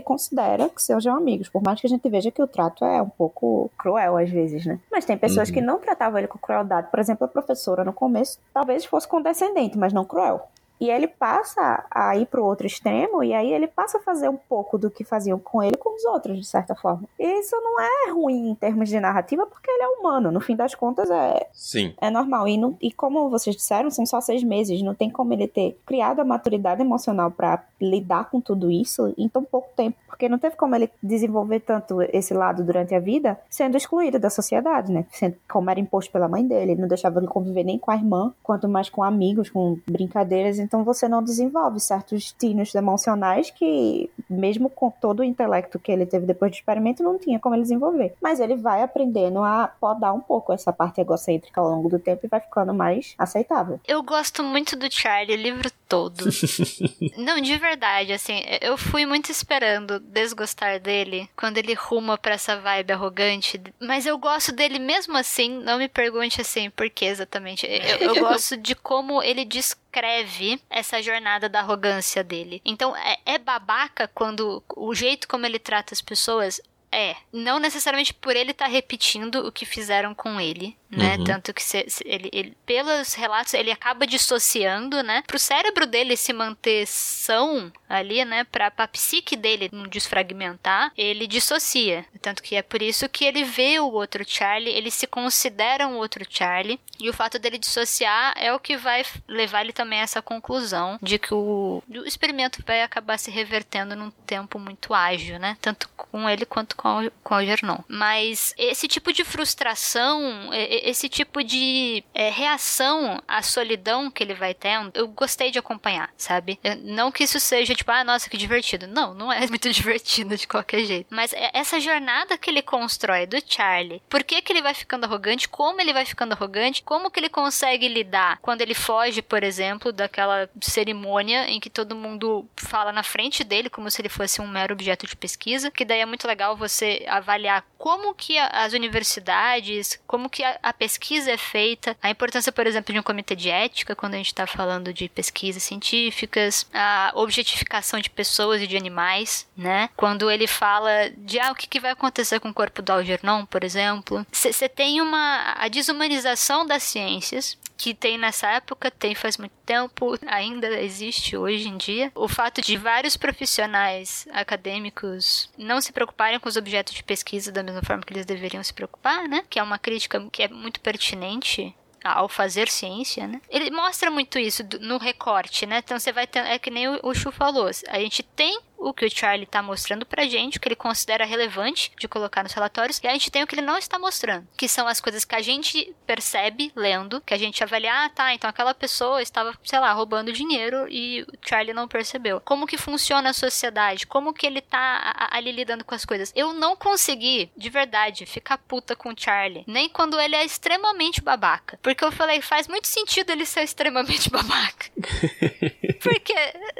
considera que sejam amigos, por mais que a gente veja que o trato é um pouco cruel às vezes, né? Mas tem pessoas uhum. que não tratavam ele com crueldade. Por exemplo, a professora no começo talvez fosse condescendente, mas não cruel. E ele passa a ir para o outro extremo, e aí ele passa a fazer um pouco do que faziam com ele com os outros, de certa forma. E isso não é ruim em termos de narrativa, porque ele é humano. No fim das contas, é, Sim. é normal. E, não, e como vocês disseram, são só seis meses. Não tem como ele ter criado a maturidade emocional para lidar com tudo isso em tão pouco tempo. Porque não teve como ele desenvolver tanto esse lado durante a vida, sendo excluído da sociedade, né? Sendo, como era imposto pela mãe dele. Ele não deixava ele conviver nem com a irmã, quanto mais com amigos, com brincadeiras então você não desenvolve certos tinos emocionais que, mesmo com todo o intelecto que ele teve depois do experimento, não tinha como ele desenvolver. Mas ele vai aprendendo a podar um pouco essa parte egocêntrica ao longo do tempo e vai ficando mais aceitável. Eu gosto muito do Charlie, livro todo. [LAUGHS] não, de verdade, assim, eu fui muito esperando desgostar dele quando ele ruma para essa vibe arrogante, mas eu gosto dele mesmo assim, não me pergunte assim por que exatamente. Eu, eu [LAUGHS] gosto de como ele descreve essa jornada da arrogância dele. Então, é, é babaca quando o jeito como ele trata as pessoas é, não necessariamente por ele estar tá repetindo o que fizeram com ele, né? Uhum. Tanto que se, se ele, ele, pelos relatos, ele acaba dissociando, né? Pro cérebro dele se manter são ali, né? Pra, pra psique dele não desfragmentar, ele dissocia. Tanto que é por isso que ele vê o outro Charlie, ele se considera um outro Charlie, e o fato dele dissociar é o que vai levar ele também a essa conclusão de que o, o experimento vai acabar se revertendo num tempo muito ágil, né? Tanto com ele quanto com, o, com o Gernon. Mas esse tipo de frustração, esse tipo de é, reação à solidão que ele vai tendo, eu gostei de acompanhar, sabe? Não que isso seja tipo, ah, nossa, que divertido. Não, não é [LAUGHS] muito divertido de qualquer jeito. Mas é essa jornada que ele constrói do Charlie, por que, que ele vai ficando arrogante, como ele vai ficando arrogante, como que ele consegue lidar quando ele foge, por exemplo, daquela cerimônia em que todo mundo fala na frente dele como se ele fosse um mero objeto de pesquisa, que daí é muito legal você avaliar como que as universidades, como que a, a pesquisa é feita, a importância, por exemplo, de um comitê de ética quando a gente está falando de pesquisas científicas, a objetificação de pessoas e de animais, né? Quando ele fala de ah, o que, que vai acontecer com o corpo do Algernon, por exemplo, você tem uma a desumanização das ciências que tem nessa época, tem faz muito tempo, ainda existe hoje em dia. O fato de vários profissionais acadêmicos não se preocuparem com os objetos de pesquisa da mesma forma que eles deveriam se preocupar, né? Que é uma crítica que é muito pertinente ao fazer ciência, né? Ele mostra muito isso no recorte, né? Então você vai ter, é que nem o Chu falou, a gente tem o que o Charlie tá mostrando pra gente, o que ele considera relevante de colocar nos relatórios, e a gente tem o que ele não está mostrando, que são as coisas que a gente percebe lendo, que a gente avalia, ah, tá, então aquela pessoa estava, sei lá, roubando dinheiro e o Charlie não percebeu. Como que funciona a sociedade? Como que ele tá ali lidando com as coisas? Eu não consegui, de verdade, ficar puta com o Charlie, nem quando ele é extremamente babaca. Porque eu falei, faz muito sentido ele ser extremamente [LAUGHS] babaca. [LAUGHS] Porque,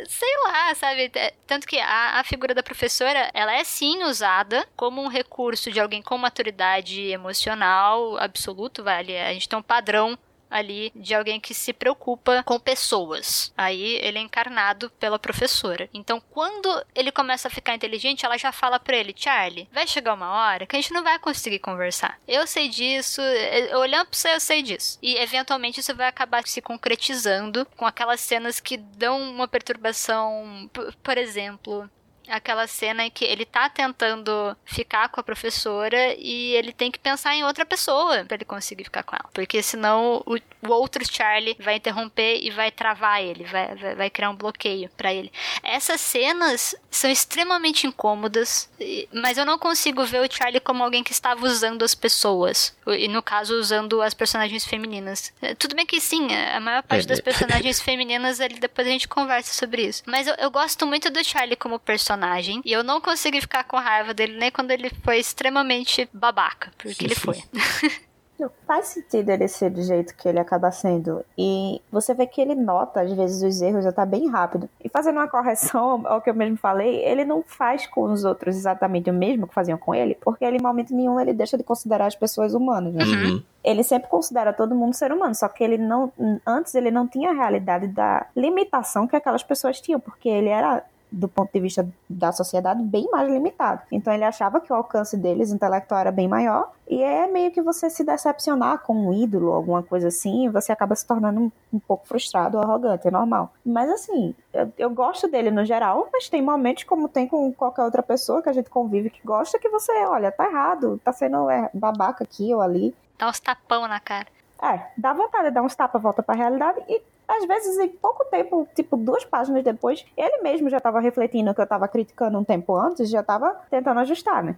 sei lá, sabe? É, tanto que a, a figura da professora, ela é sim usada como um recurso de alguém com maturidade emocional absoluto, vale? A gente tem um padrão ali de alguém que se preocupa com pessoas. Aí ele é encarnado pela professora. Então, quando ele começa a ficar inteligente, ela já fala para ele: Charlie, vai chegar uma hora que a gente não vai conseguir conversar. Eu sei disso, é, olhando pra você, eu sei disso. E eventualmente isso vai acabar se concretizando com aquelas cenas que dão uma perturbação. Por exemplo, aquela cena em que ele tá tentando ficar com a professora e ele tem que pensar em outra pessoa para ele conseguir ficar com ela. Porque senão o, o, outro Charlie vai interromper e vai travar ele, vai, vai, vai criar um bloqueio para ele. Essas cenas são extremamente incômodas, mas eu não consigo ver o Charlie como alguém que estava usando as pessoas. E no caso, usando as personagens femininas. É, tudo bem que sim, a maior parte das [LAUGHS] personagens femininas, ali, depois a gente conversa sobre isso. Mas eu, eu gosto muito do Charlie como personagem personagem. E eu não consegui ficar com raiva dele nem quando ele foi extremamente babaca, porque ele foi. [LAUGHS] Faz sentido ele ser do jeito que ele acaba sendo. E você vê que ele nota, às vezes, os erros já tá bem rápido. E fazendo uma correção ao que eu mesmo falei, ele não faz com os outros exatamente o mesmo que faziam com ele, porque ele, em momento nenhum, ele deixa de considerar as pessoas humanas, né? Uhum. Ele sempre considera todo mundo ser humano, só que ele não. Antes ele não tinha a realidade da limitação que aquelas pessoas tinham, porque ele era do ponto de vista da sociedade, bem mais limitado. Então ele achava que o alcance deles intelectual era bem maior, e é meio que você se decepcionar com um ídolo, alguma coisa assim, e você acaba se tornando um, um pouco frustrado ou arrogante, é normal. Mas assim, eu, eu, gosto dele no geral, mas tem momentos, como tem com qualquer outra pessoa que a gente convive que gosta, que você, olha, tá errado, tá sendo é, babaca aqui ou ali. Dá uns tapão na cara. É, dá vontade de dar uns tapas, volta pra realidade e às vezes, em pouco tempo, tipo duas páginas depois, ele mesmo já estava refletindo o que eu estava criticando um tempo antes, já estava tentando ajustar, né?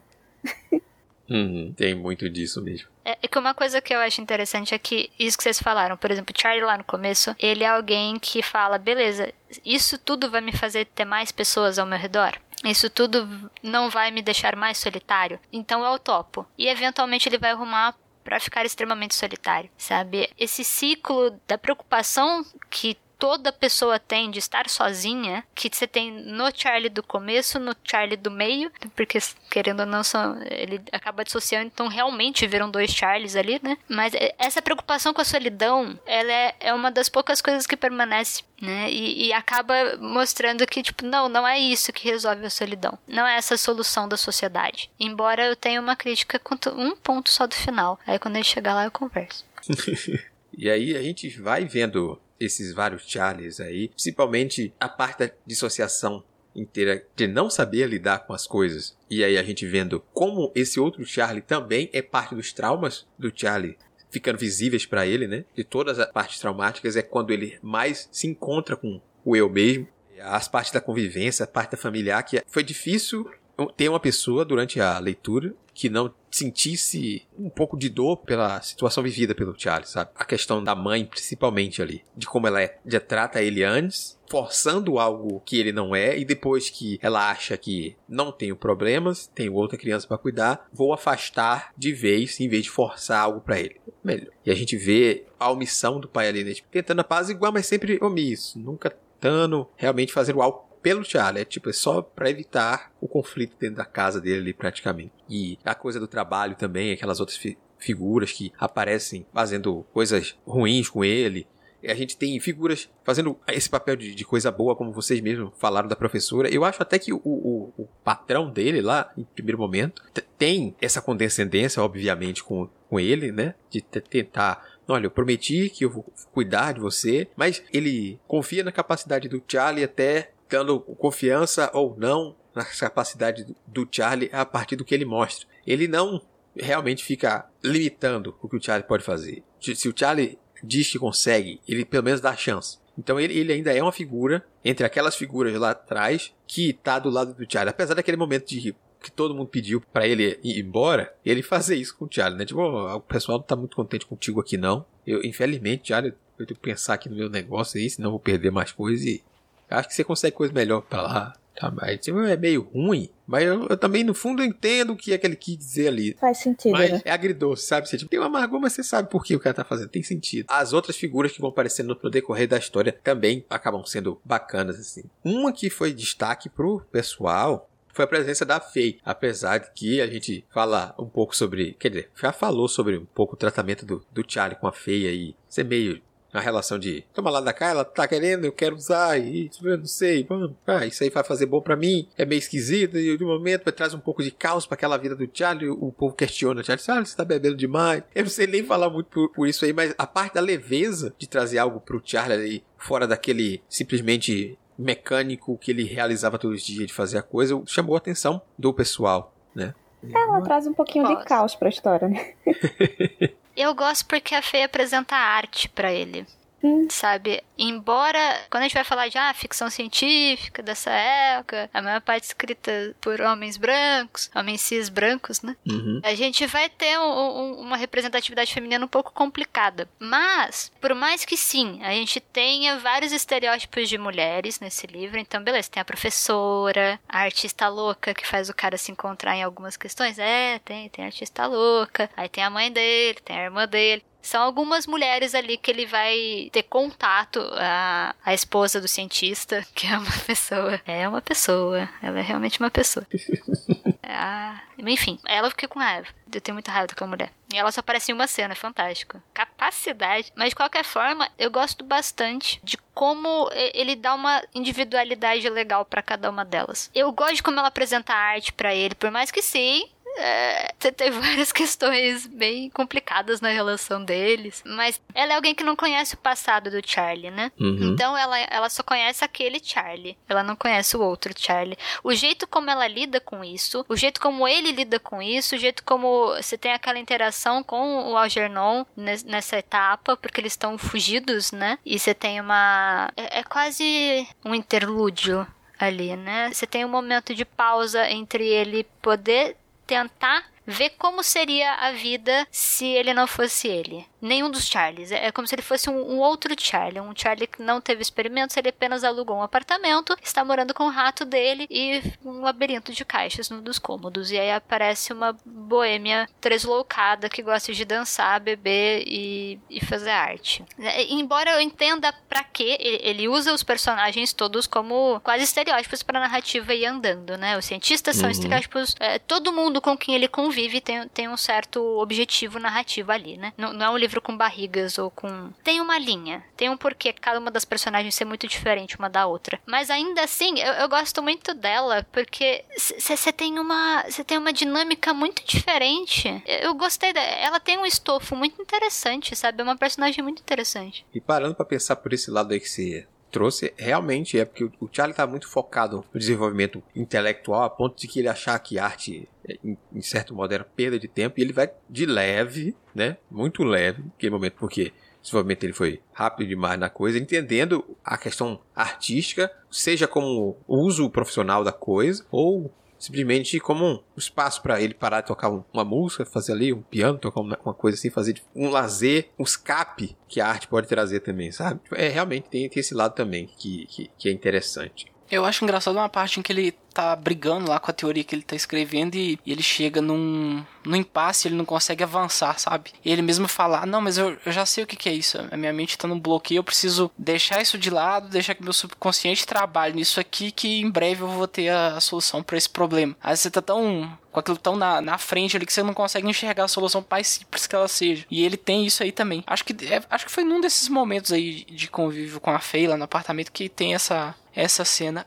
Uhum, tem muito disso mesmo. É, é, que uma coisa que eu acho interessante é que isso que vocês falaram, por exemplo, Charlie lá no começo, ele é alguém que fala, beleza, isso tudo vai me fazer ter mais pessoas ao meu redor. Isso tudo não vai me deixar mais solitário. Então eu topo. E eventualmente ele vai arrumar para ficar extremamente solitário, sabe? Esse ciclo da preocupação que toda pessoa tem de estar sozinha, que você tem no Charlie do começo, no Charlie do meio, porque querendo ou não, são, ele acaba dissociando, então realmente viram dois Charlies ali, né? Mas é, essa preocupação com a solidão, ela é, é uma das poucas coisas que permanece, né? E, e acaba mostrando que, tipo, não, não é isso que resolve a solidão. Não é essa a solução da sociedade. Embora eu tenha uma crítica quanto um ponto só do final. Aí quando ele chegar lá eu converso. [LAUGHS] e aí a gente vai vendo esses vários Charlies aí, principalmente a parte da dissociação inteira de não saber lidar com as coisas. E aí a gente vendo como esse outro Charlie também é parte dos traumas do Charlie ficando visíveis para ele, né? De todas as partes traumáticas é quando ele mais se encontra com o eu mesmo. As partes da convivência, a parte familiar, que foi difícil ter uma pessoa durante a leitura que não sentisse um pouco de dor pela situação vivida pelo Charlie, sabe? A questão da mãe, principalmente ali, de como ela é, já trata ele antes, forçando algo que ele não é, e depois que ela acha que não tenho problemas, tenho outra criança para cuidar, vou afastar de vez, em vez de forçar algo para ele. Melhor. E a gente vê a omissão do pai ali, né? Tipo, tentando a paz igual, mas sempre omisso, nunca tentando realmente fazer algo pelo Charlie. É tipo, é só para evitar o conflito dentro da casa dele ali, praticamente. E a coisa do trabalho também, aquelas outras fi figuras que aparecem fazendo coisas ruins com ele. A gente tem figuras fazendo esse papel de, de coisa boa, como vocês mesmos falaram da professora. Eu acho até que o, o, o patrão dele lá, em primeiro momento, tem essa condescendência, obviamente, com, com ele, né? De tentar olha, eu prometi que eu vou cuidar de você, mas ele confia na capacidade do Charlie até dando confiança ou não na capacidade do Charlie a partir do que ele mostra. Ele não realmente fica limitando o que o Charlie pode fazer. Se o Charlie diz que consegue, ele pelo menos dá a chance. Então ele, ele ainda é uma figura, entre aquelas figuras lá atrás, que tá do lado do Charlie. Apesar daquele momento de que todo mundo pediu para ele ir embora, ele fazer isso com o Charlie, né? Tipo, o pessoal não tá muito contente contigo aqui não. Eu, infelizmente, Charlie, eu tenho que pensar aqui no meu negócio aí, senão eu vou perder mais coisas e acho que você consegue coisa melhor para lá. Tá, mas tipo, é meio ruim, mas eu, eu, também, no fundo, entendo o que é que ele quis dizer ali. Faz sentido, mas né? é agridoce, sabe? Você tipo, tem uma amargor, mas você sabe por que o cara tá fazendo. Tem sentido. As outras figuras que vão aparecendo no decorrer da história também acabam sendo bacanas, assim. Uma que foi destaque pro pessoal foi a presença da Faye. Apesar de que a gente fala um pouco sobre. Quer dizer, já falou sobre um pouco o tratamento do, do Charlie com a Faye aí. Ser meio a relação de toma lá da cá, ela tá querendo, eu quero usar, e eu não sei, vamos, ah, isso aí vai fazer bom para mim, é meio esquisito, e de um momento traz um pouco de caos para aquela vida do Charlie, o povo questiona o Charlie, ah, você tá bebendo demais. Eu não sei nem falar muito por, por isso aí, mas a parte da leveza de trazer algo pro Charlie aí, fora daquele simplesmente mecânico que ele realizava todos os dias de fazer a coisa, chamou a atenção do pessoal, né? Ela traz um pouquinho Posso. de caos pra história, né? [LAUGHS] Eu gosto porque a Fê apresenta arte pra ele. Hum. Sabe? Embora, quando a gente vai falar de ah, ficção científica dessa época, a maior parte escrita por homens brancos, homens cis brancos, né? Uhum. A gente vai ter um- um- uma representatividade feminina um pouco complicada. Mas, por mais que sim, a gente tenha vários estereótipos de mulheres nesse livro, então beleza, tem a professora, a artista louca que faz o cara se encontrar em algumas questões. É, tem, tem a artista louca, aí tem a mãe dele, tem a irmã dele. São algumas mulheres ali que ele vai ter contato. A, a esposa do cientista, [LAUGHS] que é uma pessoa. É uma pessoa. Ela é realmente uma pessoa. [LAUGHS] Ah, enfim, ela fiquei com raiva. Eu tenho muita raiva daquela mulher. E ela só aparece em uma cena, é fantástico. Capacidade. Mas de qualquer forma, eu gosto bastante de como ele dá uma individualidade legal pra cada uma delas. Eu gosto de como ela apresenta a arte pra ele, por mais que sim. É, te- tem [LAUGHS] várias questões bem complicadas na relação deles. Mas ela é alguém que não conhece o passado do Charlie, né? Uhum. Então ela, ela só conhece aquele Charlie. Ela não conhece o outro Charlie. O jeito como ela lida com isso, o jeito como ele lida com isso, o jeito como você tem aquela interação com o Algernon nes- nessa etapa, porque eles estão fugidos, né? E você tem uma. É, é quase um interlúdio ali, né? Você tem um momento de pausa entre ele poder tentar ver como seria a vida se ele não fosse ele. Nenhum dos Charlies. É é como se ele fosse um, um outro Charlie. Um Charlie que não teve experimentos, ele apenas alugou um apartamento, está morando com o rato dele e um labirinto de caixas num dos cômodos. E aí aparece uma boêmia tresloucada que gosta de dançar, beber e, e fazer arte. É, Embora eu entenda pra quê, ele, usa os personagens todos como quase estereótipos pra narrativa ir andando, né? Os cientistas são Uhum. estereótipos. é, todo mundo com quem ele convive tem, tem um certo objetivo narrativo ali, né? Não, não é um livro com barrigas ou com. Tem uma linha, tem um porquê cada uma das personagens ser muito diferente uma da outra. Mas ainda assim, eu, eu gosto muito dela porque você tem uma. Você tem uma dinâmica muito diferente. Eu gostei dela. Ela tem um estofo muito interessante, sabe? É uma personagem muito interessante. E parando pra pensar por esse lado aí que você trouxe, realmente é porque o- Charlie tá muito focado no desenvolvimento intelectual a ponto de que ele achar que arte, é, em, certo modo, era perda de tempo e ele vai de leve, né? Muito leve, naquele momento, porque desenvolvimento dele foi rápido demais na coisa, entendendo a questão artística, seja como uso profissional da coisa, ou simplesmente como um espaço para ele parar de tocar um- uma música, fazer ali um piano, tocar uma, coisa assim, fazer um lazer, um escape que a arte pode trazer também, sabe? É realmente tem, tem esse lado também que, que, que é interessante. Eu acho engraçado uma parte em que ele tá brigando lá com a teoria que ele tá escrevendo e, e ele chega num, num impasse, ele não consegue avançar, sabe? E ele mesmo fala, ah, não, mas eu, eu já sei o que, que é isso, a minha mente tá num bloqueio, eu preciso deixar isso de lado, deixar que meu subconsciente trabalhe nisso aqui, que em breve eu vou ter a, a solução pra esse problema. Aí você tá tão com aquilo tão na, na frente ali que você não consegue enxergar a solução mais simples que ela seja. E ele tem isso aí também. Acho que, é- acho que foi num desses momentos aí de convívio com a Fei lá no apartamento que tem essa, essa cena.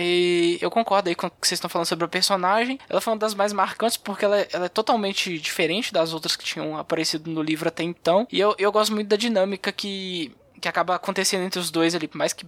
E eu concordo aí com o que vocês estão falando sobre a personagem. Ela foi uma das mais marcantes porque ela, ela é totalmente diferente das outras que tinham aparecido no livro até então. E eu, eu gosto muito da dinâmica que, que acaba acontecendo entre os dois ali. Por mais que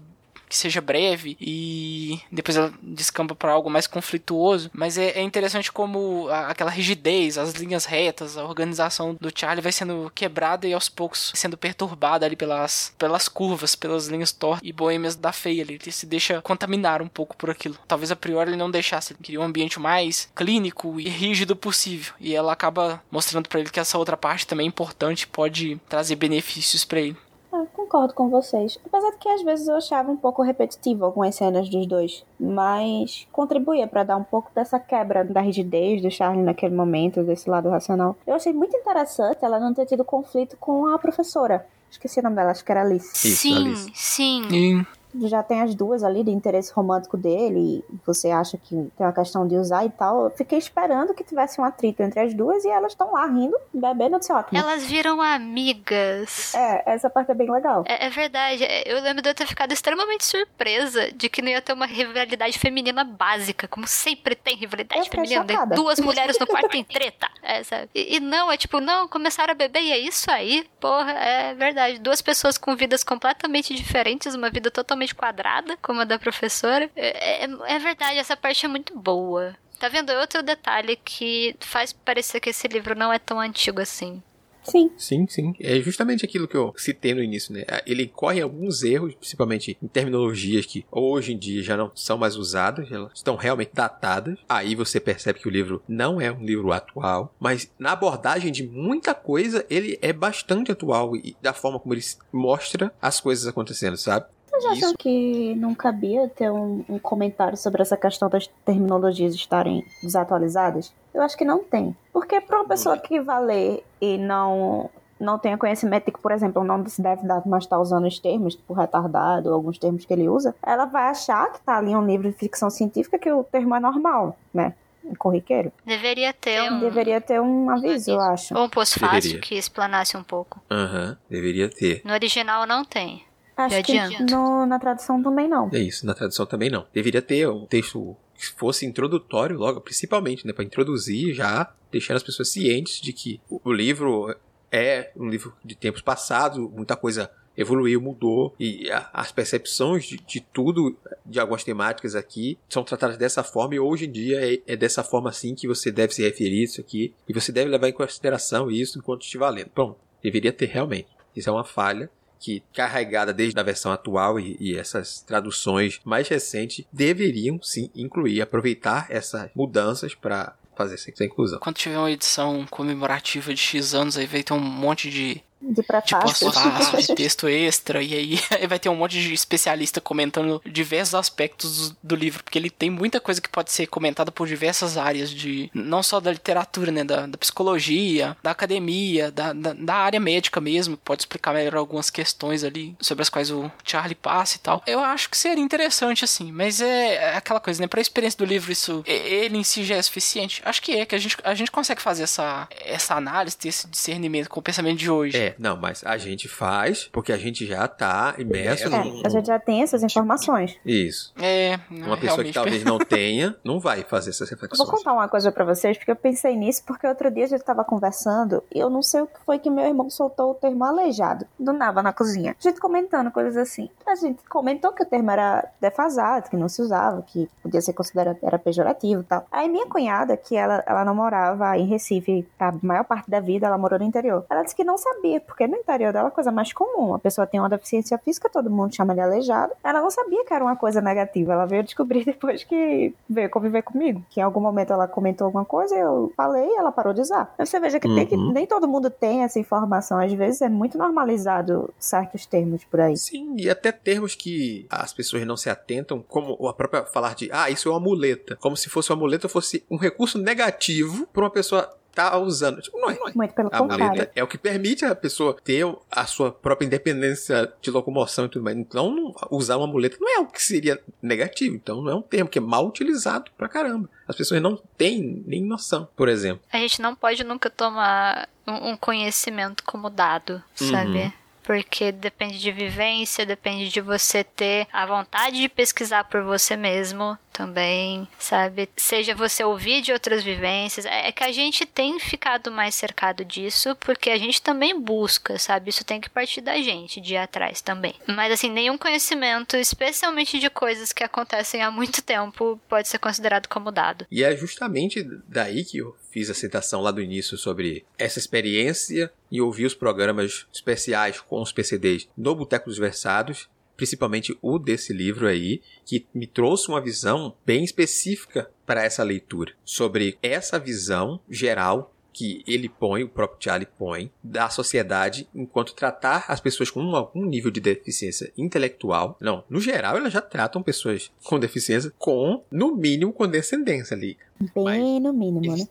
que seja breve e depois ela descamba para algo mais conflituoso. Mas é, é interessante como a, aquela rigidez, as linhas retas, a organização do Charlie vai sendo quebrada e aos poucos sendo perturbada ali pelas, pelas curvas, pelas linhas tortas e boêmias da feia ali. Ele se deixa contaminar um pouco por aquilo. Talvez a priori ele não deixasse, ele queria um ambiente mais clínico e rígido possível. E ela acaba mostrando para ele que essa outra parte também é importante, pode trazer benefícios para ele. Eu concordo com vocês. Apesar de que às vezes eu achava um pouco repetitivo algumas cenas dos dois, mas contribuía para dar um pouco dessa quebra da rigidez do Charlie naquele momento, desse lado racional. Eu achei muito interessante ela não ter tido conflito com a professora. Esqueci o nome dela, acho que era Alice. Isso, sim, Alice. sim. E já tem as duas ali de interesse romântico dele, e você acha que tem uma questão de usar e tal. Eu fiquei esperando que tivesse um atrito entre as duas e elas estão lá rindo, bebendo, eu disse, ótimo. Elas viram amigas. É, essa parte é bem legal. É, é verdade. É, Eu lembro de eu ter ficado extremamente surpresa de que não ia ter uma rivalidade feminina básica, como sempre tem rivalidade feminina. Chocada. Duas mulheres no quarto [LAUGHS] tem treta. É? E, e não, é tipo, não, começaram a beber e é isso aí. Porra, é verdade. Duas pessoas com vidas completamente diferentes, uma vida totalmente quadrada, como a da professora. É, é, é verdade, essa parte é muito boa. Tá vendo? É outro detalhe que faz parecer que esse livro não é tão antigo assim. Sim. Sim, sim. É justamente aquilo que eu citei no início, né? Ele corre alguns erros, principalmente em terminologias que hoje em dia já não são mais usadas, elas estão realmente datadas. Aí você percebe que o livro não é um livro atual, mas na abordagem de muita coisa, ele é bastante atual e da forma como ele mostra as coisas acontecendo, sabe? Vocês acham que não cabia ter um, um comentário sobre essa questão das terminologias estarem desatualizadas? Eu acho que não tem. Porque para uma pessoa que vai ler e não não tenha conhecimento de que, por exemplo, não se deve dar, mas está usando os termos, tipo retardado, ou alguns termos que ele usa, ela vai achar que tá ali um livro de ficção científica que o termo é normal, né? Corriqueiro. Deveria ter um, Deveria ter um aviso, eu acho. ou um pós-fácil que explanasse um pouco. Aham, deveria ter. No original não tem. Acho que no- na tradução também não. É isso, na tradução também não. Deveria ter um texto que fosse introdutório logo, principalmente, né, para introduzir já, deixando as pessoas cientes de que o livro é um livro de tempos passados, muita coisa evoluiu, mudou e a- as percepções de, de tudo, de algumas temáticas aqui, são tratadas dessa forma e hoje em dia é, é dessa forma assim que você deve se referir a isso aqui e você deve levar em consideração isso enquanto estiver lendo. Bom, deveria ter realmente. Isso é uma falha que carregada desde a versão atual e, e essas traduções mais recentes deveriam sim incluir, aproveitar essas mudanças para fazer essa inclusão. quando tiver uma edição comemorativa de X anos, aí vai ter um monte de, De de prefácio. pós-fácil, de texto extra, e [LAUGHS] aí vai ter um monte de especialista comentando diversos aspectos do, do livro, porque ele tem muita coisa que pode ser comentada por diversas áreas, de não só da literatura, né, da, da psicologia, da academia, da, da, da área médica mesmo, pode explicar melhor algumas questões ali sobre as quais o Charlie passa e tal. Eu acho que seria interessante, assim, mas é é aquela coisa, né, pra experiência do livro, isso, ele em si já é suficiente? Acho que é, que a gente, a gente consegue fazer essa, essa análise, ter esse discernimento com o pensamento de hoje. É, não, mas a gente faz porque a gente já tá imerso É, no... a gente já tem essas informações. Isso. É, Uma pessoa que talvez não tenha, não vai fazer essas Eu Vou reflexões. contar uma coisa pra vocês, porque eu pensei nisso, porque outro dia a gente tava conversando e eu não sei o que foi que meu irmão soltou o termo aleijado, do nada na cozinha. A gente comentando coisas assim. A gente comentou que o termo era defasado, que não se usava, que podia ser considerado era pejorativo e tal. Aí minha cunhada, que ela, ela não morava em Recife, a maior parte da vida ela morou no interior. Ela disse que não sabia, porque no interior dela é a coisa mais comum. A pessoa tem uma deficiência física, todo mundo chama de aleijado. Ela não sabia que era uma coisa negativa. Ela veio descobrir [LAUGHS] depois que veio conviver comigo. Que em algum momento ela comentou alguma coisa, eu falei e ela parou de usar. Você veja que, tem que Uhum. nem todo mundo tem essa informação. Às vezes é muito normalizado certos termos por aí. Sim, e até termos que as pessoas não se atentam, como a própria falar de, ah, isso é uma muleta. Como se fosse uma muleta fosse um recurso negativo para uma pessoa estar usando. Tipo, não é. Muito pelo A contrário. é o que permite a pessoa ter a sua própria independência de locomoção e tudo mais. Então, não- usar uma muleta não é o que seria negativo. Então, não é um termo que é mal utilizado pra caramba. As pessoas não têm nem noção, por exemplo. A gente não pode nunca tomar um, um conhecimento como dado, sabe? Uhum. Porque depende de vivência, depende de você ter a vontade de pesquisar por você mesmo, também, sabe? Seja você ouvir de outras vivências. É, é que a gente tem ficado mais cercado disso porque a gente também busca, sabe? Isso tem que partir da gente, de ir atrás também. Mas, assim, nenhum conhecimento, especialmente de coisas que acontecem há muito tempo, pode ser considerado como dado. E é justamente daí que eu fiz a citação lá do início sobre essa experiência e ouvir os programas especiais com os PCDs no Boteco dos Versados principalmente o desse livro aí, que me trouxe uma visão bem específica para essa leitura, sobre essa visão geral que ele põe, o próprio Charlie põe, da sociedade enquanto tratar as pessoas com algum nível de deficiência intelectual. Não, no geral, elas já tratam pessoas com deficiência com, no mínimo, condescendência ali. Bem Mas, no mínimo, né?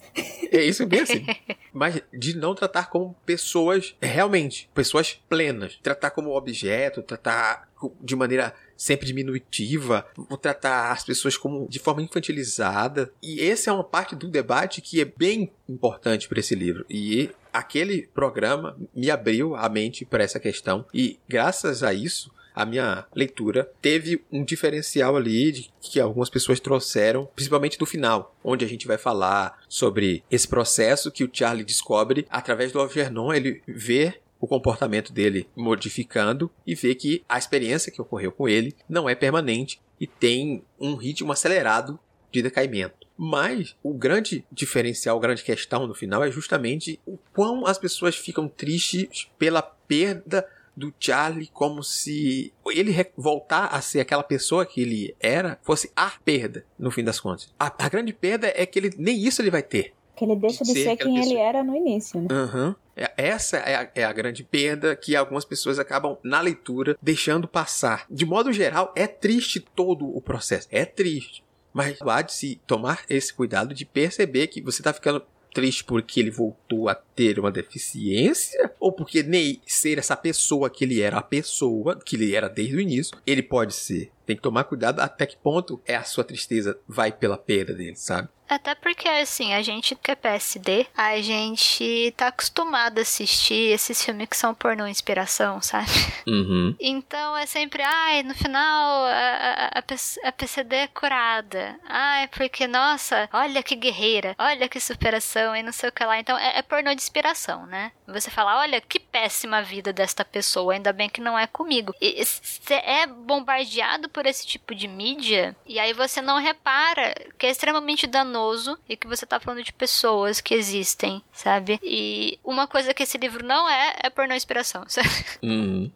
É isso, bem assim. [LAUGHS] Mas de não tratar como pessoas realmente, pessoas plenas. Tratar como objeto, tratar de maneira sempre diminutiva, tratar as pessoas como de forma infantilizada. E essa é uma parte do debate que é bem importante para esse livro. E aquele programa me abriu a mente para essa questão e graças a isso a minha leitura teve um diferencial ali de que algumas pessoas trouxeram, principalmente do final, onde a gente vai falar sobre esse processo que o Charlie descobre através do Algernon, ele vê o comportamento dele modificando e vê que a experiência que ocorreu com ele não é permanente e tem um ritmo acelerado de decaimento. Mas o grande diferencial, a grande questão no final é justamente o quão as pessoas ficam tristes pela perda do Charlie como se ele voltar a ser aquela pessoa que ele era fosse a perda, no fim das contas. A, a grande perda é que ele nem isso ele vai ter. Que ele deixa de, de ser, ser quem pessoa. ele era no início, né? Uhum. Essa é a, é a, grande perda que algumas pessoas acabam, na leitura, deixando passar. De modo geral, é triste todo o processo. É triste. Mas há de se tomar esse cuidado de perceber que você está ficando triste porque ele voltou a ter uma deficiência ou porque nem ser essa pessoa que ele era a pessoa que ele era desde o início, ele pode ser. Tem que tomar cuidado até que ponto é a sua tristeza vai pela perda dele, sabe? Até porque, assim, a gente que é PSD, a gente tá acostumado a assistir esses filmes que são pornô inspiração, sabe? Uhum. Então é sempre, ai, no final a, a, a PCD é curada. Ai, porque, nossa, olha que guerreira, olha que superação e não sei o que lá. Então é, é pornô de inspiração, né? Você fala, olha que péssima vida desta pessoa, ainda bem que não é comigo. E você é bombardeado por esse tipo de mídia e aí você não repara que é extremamente danoso e que você tá falando de pessoas que existem, sabe? E uma coisa que esse livro não é, é pornô inspiração, sabe? Uhum.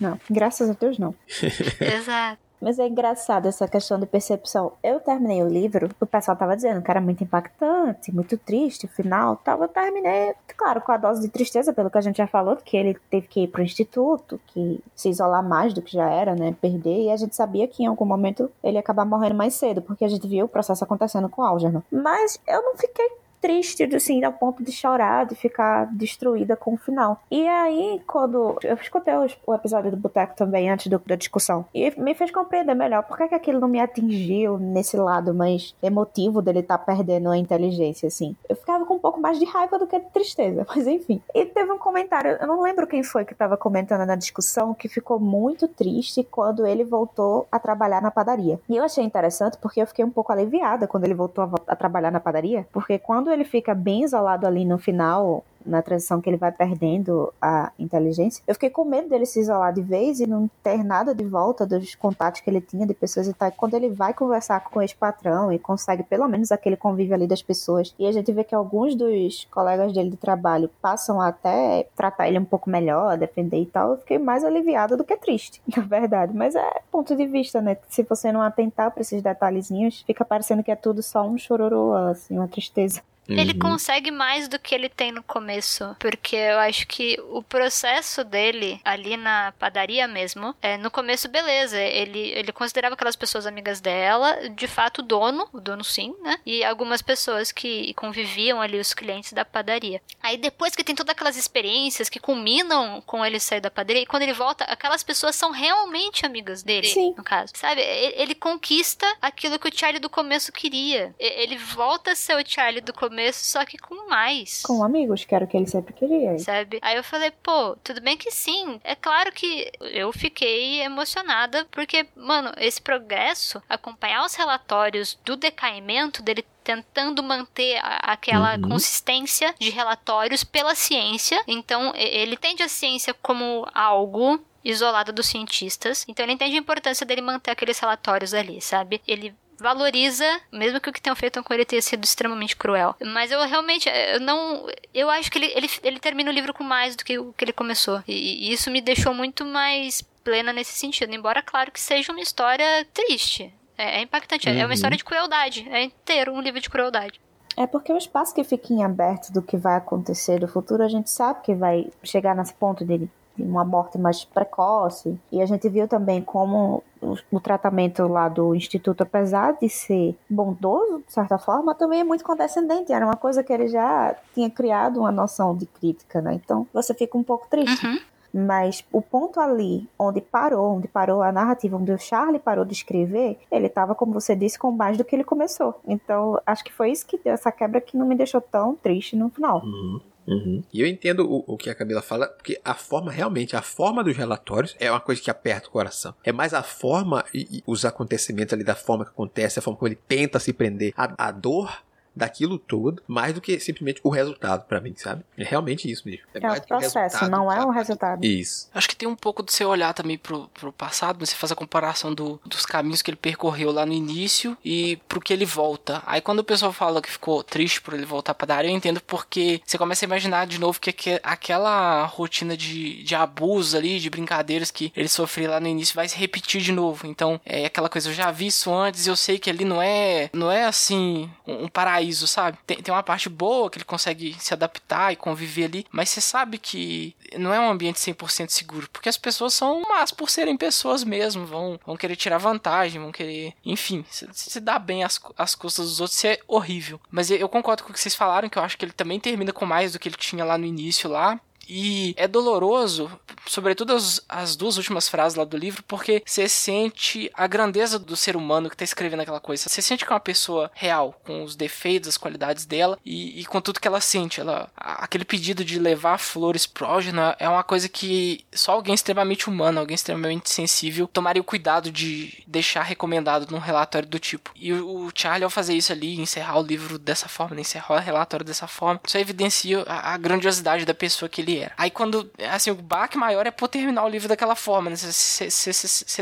Não, graças a Deus não. [LAUGHS] Exato. Mas é engraçado essa questão de percepção. Eu terminei o livro, o pessoal tava dizendo que era muito impactante, muito triste o final tal. Eu terminei, claro, com a dose de tristeza, pelo que a gente já falou, que ele teve que ir pro instituto, que se isolar mais do que já era, né? Perder. E a gente sabia que em algum momento ele ia acabar morrendo mais cedo, porque a gente viu o processo acontecendo com o Algernon. Mas eu não fiquei triste, assim, ao ponto de chorar, de ficar destruída com o final. E aí, quando. Eu escutei o episódio do Boteco também, antes do, da discussão, e me fez compreender melhor por que, que aquilo não me atingiu nesse lado mais emotivo dele estar tá perdendo a inteligência, assim. Eu ficava com um pouco mais de raiva do que de tristeza, [LAUGHS] mas enfim. E teve um comentário, eu não lembro quem foi que estava comentando na discussão, que ficou muito triste quando ele voltou a trabalhar na padaria. E eu achei interessante porque eu fiquei um pouco aliviada quando ele voltou a, a trabalhar na padaria, porque quando quando ele fica bem isolado ali no final, na transição que ele vai perdendo a inteligência, eu fiquei com medo dele se isolar de vez e não ter nada de volta dos contatos que ele tinha de pessoas e tal. quando ele vai conversar com esse patrão e consegue pelo menos aquele convívio ali das pessoas, e a gente vê que alguns dos colegas dele de trabalho passam a até tratar ele um pouco melhor, defender e tal, eu fiquei mais aliviada do que triste, [LAUGHS] na verdade. Mas é ponto de vista, né? Se você não atentar para esses detalhezinhos, fica parecendo que é tudo só um chororô, assim, uma tristeza. Ele uhum. consegue mais do que ele tem no começo, porque eu acho que o processo dele ali na padaria mesmo, é, no começo, beleza, ele, ele considerava aquelas pessoas amigas dela, de fato, o dono, o dono sim, né? E algumas pessoas que conviviam ali, os clientes da padaria. Aí depois que tem todas aquelas experiências que culminam com ele sair da padaria, e quando ele volta, aquelas pessoas são realmente amigas dele, sim. no caso. Sabe? Ele, conquista aquilo que o Charlie do começo queria. Ele volta a ser o Charlie do começo começo, só que com mais. Com amigos, que era o que ele sempre queria. Sabe? Aí eu falei, pô, tudo bem que sim. É claro que eu fiquei emocionada, porque, mano, esse progresso, acompanhar os relatórios do decaimento dele tentando manter a, aquela uhum. consistência de relatórios pela ciência. Então, ele entende a ciência como algo isolado dos cientistas. Então, ele entende a importância dele manter aqueles relatórios ali, sabe? Ele valoriza, mesmo que o que tenham feito com ele tenha sido extremamente cruel. Mas eu realmente, eu não. Eu acho que ele, ele, ele termina o livro com mais do que o que ele começou. E, e isso me deixou muito mais plena nesse sentido. Embora, claro, que seja uma história triste. É, é impactante. Uhum. É uma uhum. história de crueldade. É inteiro um livro de crueldade. É porque o espaço que fica em aberto do que vai acontecer do futuro, a gente sabe que vai chegar nesse ponto dele uma morte mais precoce. E a gente viu também como o, tratamento lá do Instituto, apesar de ser bondoso, de certa forma, também é muito condescendente. Era uma coisa que ele já tinha criado uma noção de crítica, né? Então você fica um pouco triste. Uhum. Mas o ponto ali, onde parou, onde parou a narrativa, onde o Charlie parou de escrever, ele estava, como você disse, com mais do que ele começou. Então, acho que foi isso que deu essa quebra que não me deixou tão triste no final. Uhum. Uhum. E eu entendo o, o, que a Camila fala, porque a forma, realmente, a forma dos relatórios é uma coisa que aperta o coração. É mais a forma e, e os acontecimentos ali, da forma que acontece, a forma como ele tenta se prender. A, a dor daquilo todo, mais do que simplesmente o resultado para mim, sabe? É realmente isso mesmo. É, é o processo, não é o resultado. Isso. Acho que tem um pouco do seu olhar também pro, pro passado, você faz a comparação do, dos caminhos que ele percorreu lá no início e pro que ele volta. Aí quando o pessoal fala que ficou triste por ele voltar pra Daria, eu entendo porque você começa a imaginar de novo que, que aquela rotina de, de abuso ali, de brincadeiras que ele sofreu lá no início vai se repetir de novo. Então, é aquela coisa, eu já vi isso antes, eu sei que ali não é, não é assim, um, um paraíso paraíso, sabe? Tem, tem uma parte boa que ele consegue se adaptar e conviver ali, mas você sabe que não é um ambiente 100% seguro, porque as pessoas são más por serem pessoas mesmo, vão, vão querer tirar vantagem, vão querer. Enfim, se, dá bem as, as custas dos outros, isso é horrível. Mas eu concordo com o que vocês falaram, que eu acho que ele também termina com mais do que ele tinha lá no início lá. E é doloroso, sobretudo as, as duas últimas frases lá do livro, porque você sente a grandeza do ser humano que tá escrevendo aquela coisa. Você sente que é uma pessoa real, com os defeitos, as qualidades dela e, e com tudo que ela sente. Ela, aquele pedido de levar flores prógena é uma coisa que só alguém extremamente humano, alguém extremamente sensível, tomaria o cuidado de deixar recomendado num relatório do tipo. E o, o Charlie, ao fazer isso ali, encerrar o livro dessa forma, encerrar o relatório dessa forma, isso evidencia a, a grandiosidade da pessoa que ele era. Aí quando, assim, o baque maior é por terminar o livro daquela forma, né? Você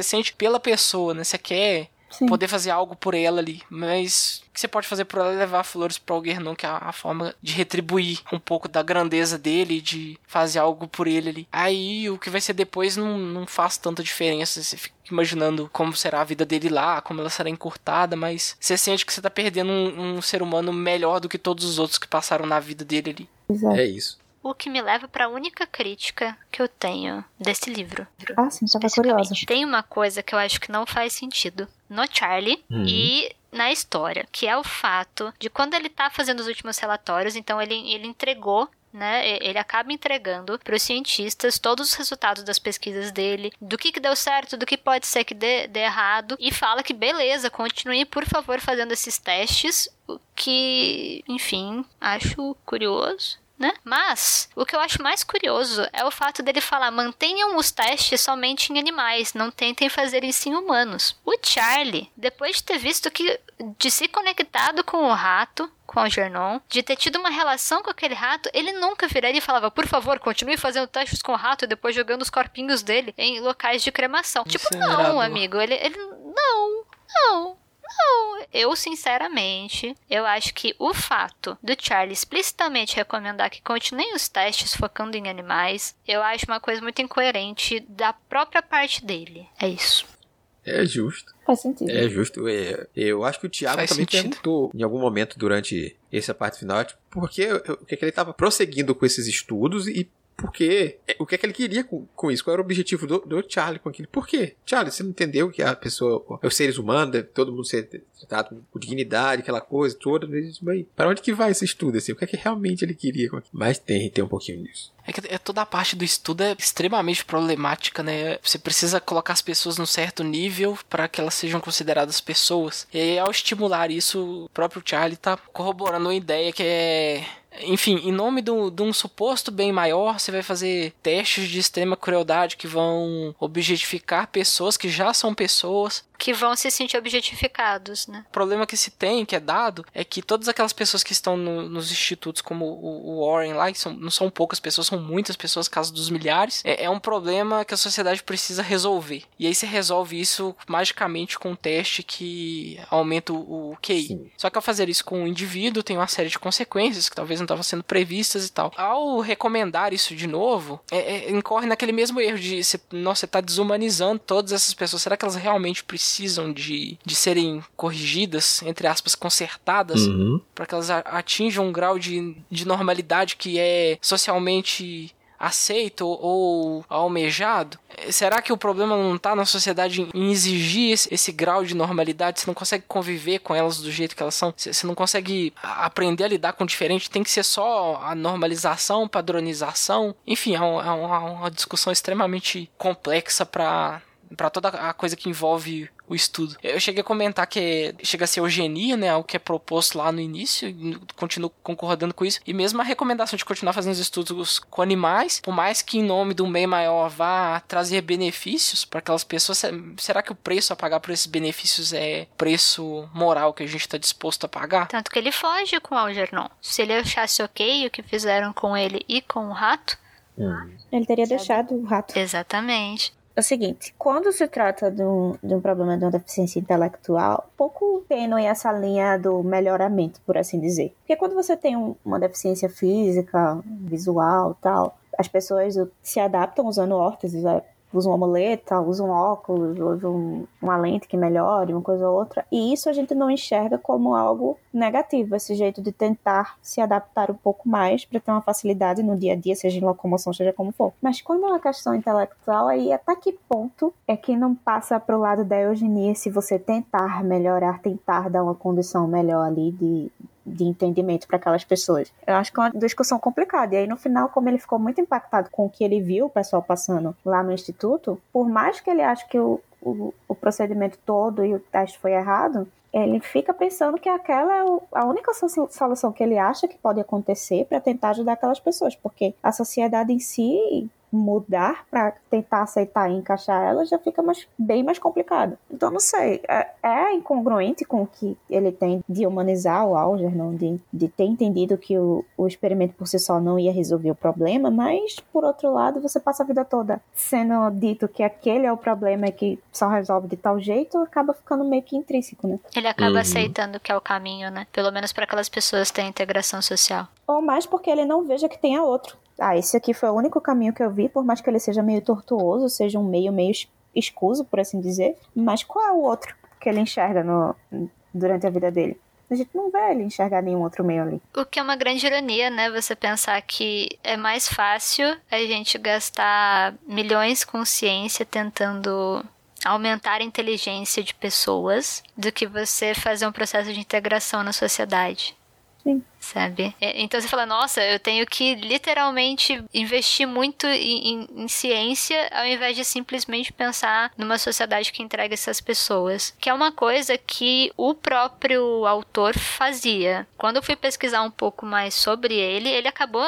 sente pela pessoa, né? Você quer Sim. poder fazer algo por ela ali. Mas o que você pode fazer por ela é levar flores para alguém não, que é a forma de retribuir um pouco da grandeza dele, de fazer algo por ele ali. Aí o que vai ser depois não, não faz tanta diferença. Você fica imaginando como será a vida dele lá, como ela será encurtada, mas você sente que você tá perdendo um, um ser humano melhor do que todos os outros que passaram na vida dele ali. Exato. É isso. O que me leva para a única crítica que eu tenho desse livro. Ah, sim, tava curiosa. Tem uma coisa que eu acho que não faz sentido no Charlie uhum. e na história, que é o fato de quando ele tá fazendo os últimos relatórios, então ele, ele entregou né? Ele acaba entregando para os cientistas todos os resultados das pesquisas dele, do que, que deu certo, do que pode ser que dê, dê errado, e fala que beleza, continue por favor fazendo esses testes, o que, enfim, acho curioso né? Mas o que eu acho mais curioso é o fato dele falar: mantenham os testes somente em animais, não tentem fazer isso em humanos. O Charlie, depois de ter visto que de se conectado com o rato, com o Gernon, de ter tido uma relação com aquele rato, ele nunca viraria e falava: por favor, continue fazendo testes com o rato e depois jogando os corpinhos dele em locais de cremação. Tipo, não, amigo, ele, ele. Não, não. Não, eu sinceramente, eu acho que o fato do Charlie explicitamente recomendar que continuem os testes focando em animais, eu acho uma coisa muito incoerente da própria parte dele. É isso. É justo. Faz sentido. É justo. É, eu acho que o Thiago Faz também sentido. perguntou em algum momento durante essa parte final, tipo, porque o que, é que ele estava prosseguindo com esses estudos e porque é, o que é que ele queria com, com isso? Qual era o objetivo do, do, Charlie com aquilo? Por quê? Charlie, você não entendeu que a pessoa, os seres humanos, deve todo mundo ser tratado com dignidade, aquela coisa toda. Para onde que vai esse estudo? Assim? O que é que realmente ele queria com aquilo? Mas tem, tem um pouquinho disso. É que é toda a parte do estudo é extremamente problemática, né? Você precisa colocar as pessoas num certo nível para que elas sejam consideradas pessoas. E aí, ao estimular isso, o próprio Charlie tá corroborando uma ideia que é enfim, em nome de um suposto bem maior, você vai fazer testes de extrema crueldade que vão objetificar pessoas que já são pessoas que vão se sentir objetificados, né? O problema que se tem, que é dado, é que todas aquelas pessoas que estão no, nos institutos, como o, o Warren lá, que são, não são poucas pessoas, são muitas pessoas, caso dos milhares, é, é, um problema que a sociedade precisa resolver. E aí você resolve isso magicamente com um teste que aumenta o, o QI. Sim. Só que ao fazer isso com o um indivíduo, tem uma série de consequências que talvez não estavam sendo previstas e tal. Ao recomendar isso de novo, é, é, incorre naquele mesmo erro de, você, nossa, você tá desumanizando todas essas pessoas. Será que elas realmente precisam precisam de, de serem corrigidas, entre aspas, consertadas, uhum. para que elas atinjam um grau de, de normalidade que é socialmente aceito ou almejado? Será que o problema não está na sociedade em exigir esse, esse, grau de normalidade? Você não consegue conviver com elas do jeito que elas são? Você não consegue aprender a lidar com o diferente? Tem que ser só a normalização, padronização? Enfim, é uma, é uma discussão extremamente complexa para para toda a coisa que envolve o estudo. Eu cheguei a comentar que chega a ser eugenia, né? Algo que é proposto lá no início, e continuo concordando com isso. E mesmo a recomendação de continuar fazendo os estudos com animais, por mais que em nome do bem maior vá trazer benefícios para aquelas pessoas, será que o preço a pagar por esses benefícios é preço moral que a gente está disposto a pagar? Tanto que ele foge com o Algernon. Se ele achasse ok o que fizeram com ele e com o rato, hum. ele teria Sabe? deixado o rato. Exatamente é o seguinte, quando se trata de um, de um problema de uma deficiência intelectual, pouco tênue essa linha do melhoramento, por assim dizer. Porque quando você tem um, uma deficiência física, visual tal, as pessoas se adaptam usando órteses, é, usa uma muleta, usa um óculos, usa um, uma lente que melhore, uma coisa ou outra. E isso a gente não enxerga como algo negativo, esse jeito de tentar se adaptar um pouco mais para ter uma facilidade no dia a dia, seja em locomoção, seja como for. Mas quando é uma questão intelectual, aí até que ponto é que não passa para o lado da eugenia se você tentar melhorar, tentar dar uma condição melhor ali de de entendimento para aquelas pessoas. Eu acho que é uma discussão complicada. E aí, no final, como ele ficou muito impactado com o que ele viu o pessoal passando lá no instituto, por mais que ele ache que o, o, o procedimento todo e o teste foi errado, ele fica pensando que aquela é a única solução que ele acha que pode acontecer para tentar ajudar aquelas pessoas, porque a sociedade em si mudar para tentar aceitar e encaixar ela já fica mais, bem mais complicado. Então, não sei, é, é incongruente com o que ele tem de humanizar o Algernon, de, de ter entendido que o, o experimento por si só não ia resolver o problema, mas, por outro lado, você passa a vida toda sendo dito que aquele é o problema e que só resolve de tal jeito, acaba ficando meio que intrínseco, né? Ele acaba uhum. aceitando que é o caminho, né? Pelo menos para aquelas pessoas que têm integração social. Ou mais porque ele não veja que tenha outro ah, esse aqui foi o único caminho que eu vi, por mais que ele seja meio tortuoso, seja um meio meio escuso, por assim dizer. Mas qual é o outro que ele enxerga no, durante a vida dele? A gente não vê ele enxergar nenhum outro meio ali. O que é uma grande ironia, né? Você pensar que é mais fácil a gente gastar milhões com ciência tentando aumentar a inteligência de pessoas do que você fazer um processo de integração na sociedade. Sim sabe? É, então você fala, nossa, eu tenho que literalmente investir muito em, em, em, ciência ao invés de simplesmente pensar numa sociedade que entrega essas pessoas. Que é uma coisa que o próprio autor fazia. Quando eu fui pesquisar um pouco mais sobre ele, ele acabou.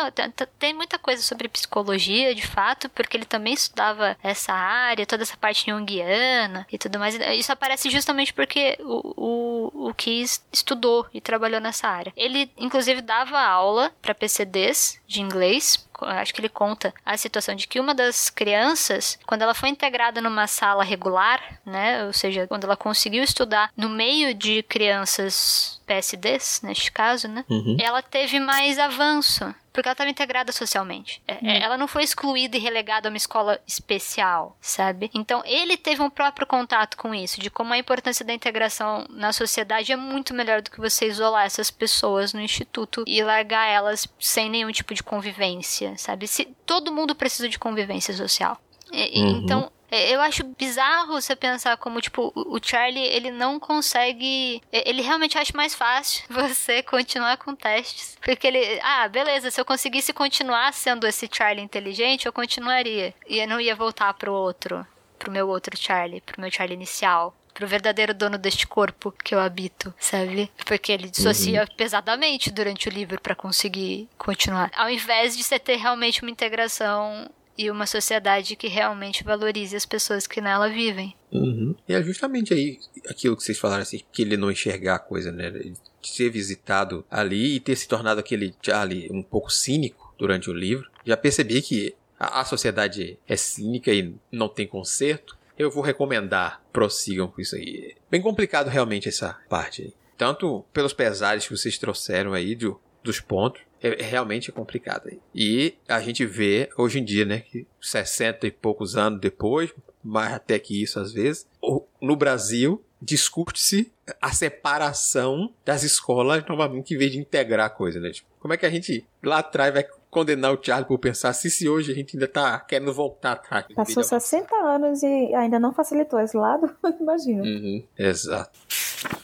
Tem muita coisa sobre psicologia, de fato, porque ele também estudava essa área, toda essa parte junguiana e tudo mais. Isso aparece justamente porque o, o, o Kiss estudou e trabalhou nessa área. Ele, inclusive, inclusive dava aula para PCDs de inglês. Acho que ele conta a situação de que uma das crianças, quando ela foi integrada numa sala regular, né, ou seja, quando ela conseguiu estudar no meio de crianças PSDs, neste caso, né, uhum. ela teve mais avanço porque ela estava integrada socialmente. É, hum. Ela não foi excluída e relegada a uma escola especial, sabe? Então ele teve um próprio contato com isso, de como a importância da integração na sociedade é muito melhor do que você isolar essas pessoas no instituto e largar elas sem nenhum tipo de convivência, sabe? Se todo mundo precisa de convivência social. E, uhum. Então É, eu acho bizarro você pensar como, tipo, o Charlie, ele não consegue. Ele realmente acha mais fácil [LAUGHS] você continuar com testes. Porque ele. Ah, beleza, se eu conseguisse continuar sendo esse Charlie inteligente, eu continuaria. E eu não ia voltar pro outro. Pro meu outro Charlie, pro meu Charlie inicial pro verdadeiro dono deste corpo que eu habito, sabe? Porque ele dissocia uhum. pesadamente durante o livro para conseguir continuar. Ao invés de você ter realmente uma integração e uma sociedade que realmente valorize as pessoas que nela vivem. Uhum. E é justamente aí aquilo que vocês falaram assim, que ele não enxergar a coisa, né? De ser visitado ali e ter se tornado aquele Charlie um pouco cínico durante o livro. Já percebi que a, a sociedade é cínica e não tem conserto. Eu vou recomendar, prossigam com isso aí. Bem complicado realmente essa parte aí. Tanto pelos pesares que vocês trouxeram aí do, dos pontos, é, é realmente complicado. E a gente vê hoje em dia, né, que 60 e poucos anos depois, mais até que isso às vezes, no Brasil discute-se a separação das escolas novamente em vez de integrar a coisa, né? Tipo, como é que a gente lá atrás vai condenar o Charlie por pensar se, se hoje a gente ainda tá querendo voltar atrás. Passou 60 anos e ainda não facilitou esse lado, [LAUGHS] imagina. Uhum, exato.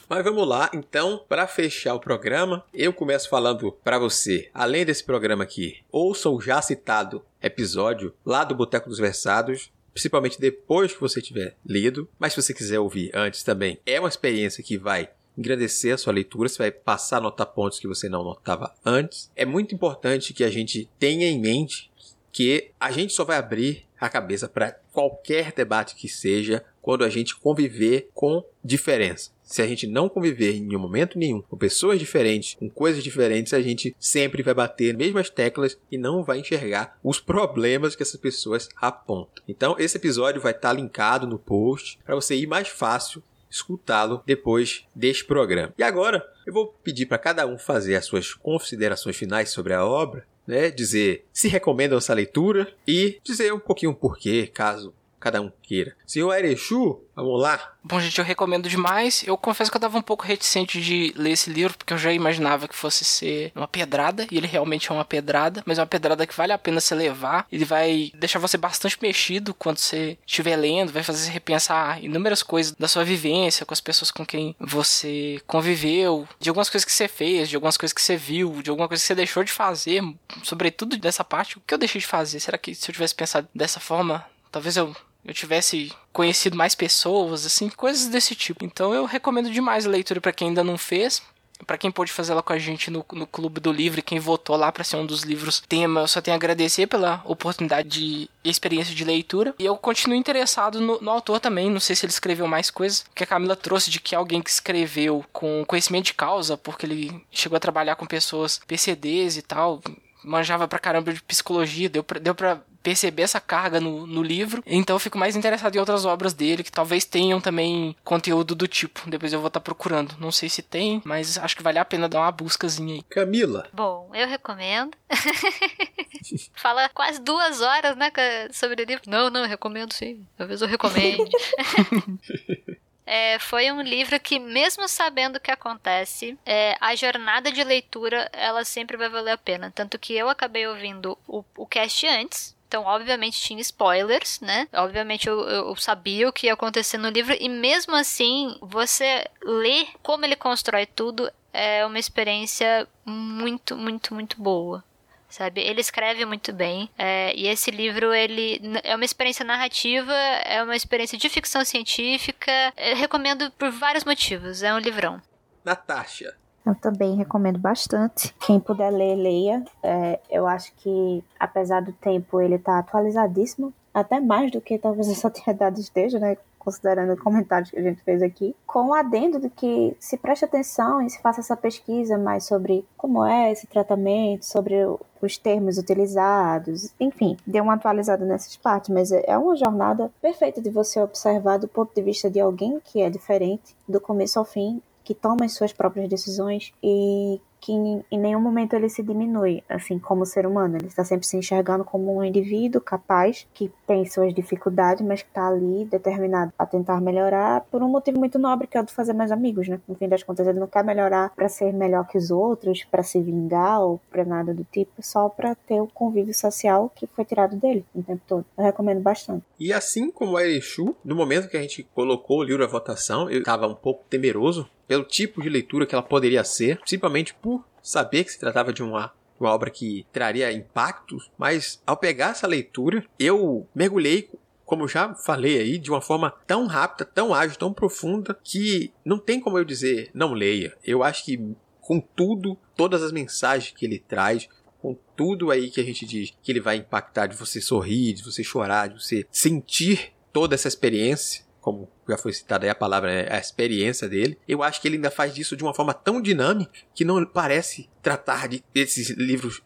Mas vamos lá, então, para fechar o programa, eu começo falando para você, além desse programa aqui, ouça o já citado episódio lá do Boteco dos Versados, principalmente depois que você tiver lido, mas se você quiser ouvir antes também, é uma experiência que vai engrandecer a sua leitura, você vai passar a notar pontos que você não notava antes. É muito importante que a gente tenha em mente que a gente só vai abrir a cabeça para qualquer debate que seja quando a gente conviver com diferença. Se a gente não conviver em momento nenhum com pessoas diferentes, com coisas diferentes, a gente sempre vai bater nas mesmas teclas e não vai enxergar os problemas que essas pessoas apontam. Então, esse episódio vai estar linkado no post para você ir mais fácil escutá-lo depois deste programa. E agora eu vou pedir para cada um fazer as suas considerações finais sobre a obra, né? Dizer se recomendam essa leitura e dizer um pouquinho o porquê, caso cada um queira. Senhor Erechu, vamos lá. Bom, gente, eu recomendo demais. Eu confesso que eu tava um pouco reticente de ler esse livro, porque eu já imaginava que fosse ser uma pedrada, e ele realmente é uma pedrada, mas é uma pedrada que vale a pena você levar. Ele vai deixar você bastante mexido quando você estiver lendo, vai fazer você repensar inúmeras coisas da sua vivência, com as pessoas com quem você conviveu, de algumas coisas que você fez, de algumas coisas que você viu, de alguma coisa que você deixou de fazer, sobretudo dessa parte, o que eu deixei de fazer? Será que se eu tivesse pensado dessa forma, talvez eu eu tivesse conhecido mais pessoas, assim, coisas desse tipo. Então eu recomendo demais a leitura para quem ainda não fez. Para quem pôde fazer ela com a gente no, no Clube do Livro, quem votou lá para ser um dos livros tema, eu só tenho a agradecer pela oportunidade de experiência de leitura. E eu continuo interessado no, no autor também, não sei se ele escreveu mais coisas, que a Camila trouxe de que alguém que escreveu com conhecimento de causa, porque ele chegou a trabalhar com pessoas PCDs e tal, manjava pra caramba de psicologia, deu pra, deu pra perceber essa carga no, no livro. Então eu fico mais interessado em outras obras dele que talvez tenham também conteúdo do tipo. Depois eu vou estar tá procurando. Não sei se tem, mas acho que vale a pena dar uma buscazinha aí. Camila. Bom, eu recomendo. [LAUGHS] Fala quase duas horas, né, sobre o livro. Não, não, eu recomendo sim. Talvez eu recomende. [LAUGHS] É, foi um livro que, mesmo sabendo o que acontece, é, a jornada de leitura ela sempre vai valer a pena. Tanto que eu acabei ouvindo o, o cast antes, então, obviamente, tinha spoilers, né? Obviamente, eu, eu, sabia o que ia acontecer no livro, e mesmo assim, você ler como ele constrói tudo é uma experiência muito, muito, muito boa. Sabe? Ele escreve muito bem. É, e esse livro, ele é uma experiência narrativa, é uma experiência de ficção científica. Eu recomendo por vários motivos. É um livrão. Natasha, eu também recomendo bastante. Quem puder ler, leia. É, eu acho que, apesar do tempo, ele está atualizadíssimo. Até mais do que talvez essa atividade esteja, né? Considerando os comentários que a gente fez aqui. Com o adendo de que se preste atenção e se faça essa pesquisa mais sobre como é esse tratamento, sobre os termos utilizados. Enfim, dê uma atualizada nessas partes. Mas é, é uma jornada perfeita de você observar do ponto de vista de alguém que é diferente, do começo ao fim que toma as suas próprias decisões e que em, nenhum momento ele se diminui, assim, como ser humano. Ele está sempre se enxergando como um indivíduo capaz, que tem suas dificuldades, mas que está ali determinado a tentar melhorar por um motivo muito nobre, que é o de fazer mais amigos, né? No fim das contas, ele não quer melhorar para ser melhor que os outros, para se vingar ou para nada do tipo, só para ter o convívio social que foi tirado dele o tempo todo. Eu recomendo bastante. E assim como a Erechu, no momento que a gente colocou o livro à votação, eu estava um pouco temeroso pelo tipo de leitura que ela poderia ser, principalmente por saber que se tratava de uma uma obra que traria impactos, mas ao pegar essa leitura, eu mergulhei como já falei aí, de uma forma tão rápida, tão ágil, tão profunda, que não tem como eu dizer não leia. Eu acho que com tudo, todas as mensagens que ele traz, com tudo aí que a gente diz que ele vai impactar de você sorrir, de você chorar, de você sentir toda essa experiência, como já foi citada aí a palavra, né, a experiência dele, eu acho que ele ainda faz disso de uma forma tão dinâmica que não parece tratar de esses livros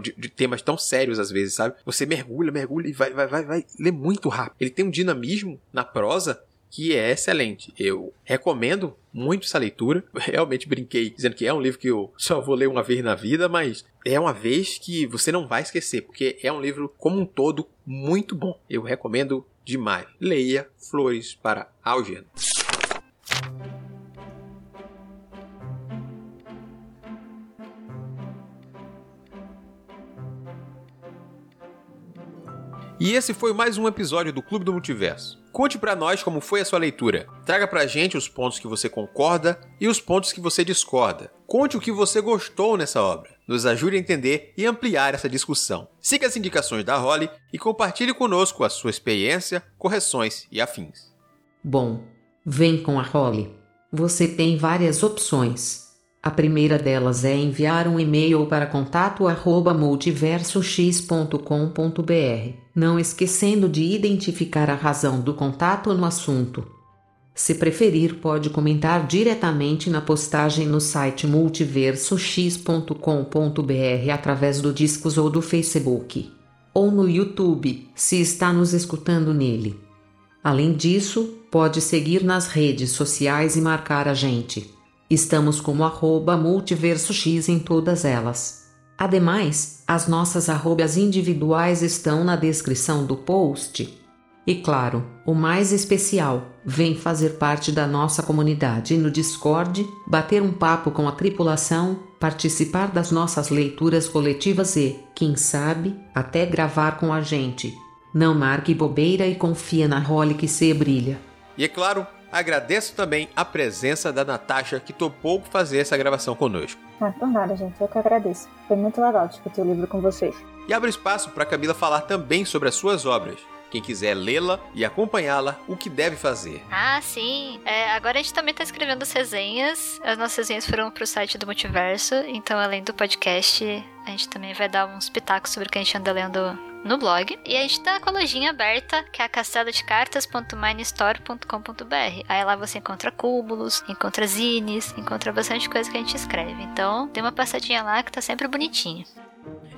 de, de, temas tão sérios às vezes, sabe? Você mergulha, mergulha e vai, vai, vai, vai ler muito rápido. Ele tem um dinamismo na prosa que é excelente. Eu recomendo muito essa leitura. [LAUGHS] Realmente brinquei dizendo que é um livro que eu só vou ler uma vez na vida, mas é uma vez que você não vai esquecer, porque é um livro como um todo muito bom. Eu recomendo demais. Leia Flores para Algernon. E esse foi mais um episódio do Clube do Multiverso. Conte para nós como foi a sua leitura. Traga pra gente os pontos que você concorda e os pontos que você discorda. Conte o que você gostou nessa obra. Nos ajude a entender e ampliar essa discussão. Siga as indicações da Holly e compartilhe conosco a sua experiência, correções e afins. Bom, vem com a Holly. Você tem várias opções. A primeira delas é enviar um e-mail para contato@multiversox.com.br, não esquecendo de identificar a razão do contato no assunto. Se preferir, pode comentar diretamente na postagem no site multiversox.com.br através do Discos ou do Facebook, ou no YouTube, se está nos escutando nele. Além disso, pode seguir nas redes sociais e marcar a gente. Estamos como arroba multiversox em todas elas. Ademais, as nossas arrobas individuais estão na descrição do post. E claro, o mais especial, vem fazer parte da nossa comunidade no Discord, bater um papo com a tripulação, participar das nossas leituras coletivas e, quem sabe, até gravar com a gente. Não marque bobeira e confia na role que se brilha. E é claro, Agradeço também a presença da Natasha, que topou fazer essa gravação conosco. Ah, por nada, gente. Eu que agradeço. Foi muito legal discutir o livro com vocês. E abro espaço para Camila falar também sobre as suas obras. Quem quiser lê-la e acompanhá-la, o que deve fazer? Ah, sim. É, agora a gente também está escrevendo as resenhas. As nossas resenhas foram para o site do Multiverso. Então, além do podcast, a gente também vai dar uns pitacos sobre o que a gente anda lendo no blog. E a gente tá com a lojinha aberta, que é castelodecartas.minestore.com.br. Aí lá você encontra cúmulos, encontra zines, encontra bastante coisa que a gente escreve. Então, dê uma passadinha lá que tá sempre bonitinho.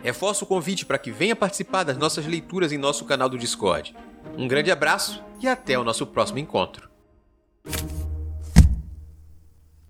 Reforço o convite para que venha participar das nossas leituras em nosso canal do Discord. Um grande abraço e até o nosso próximo encontro.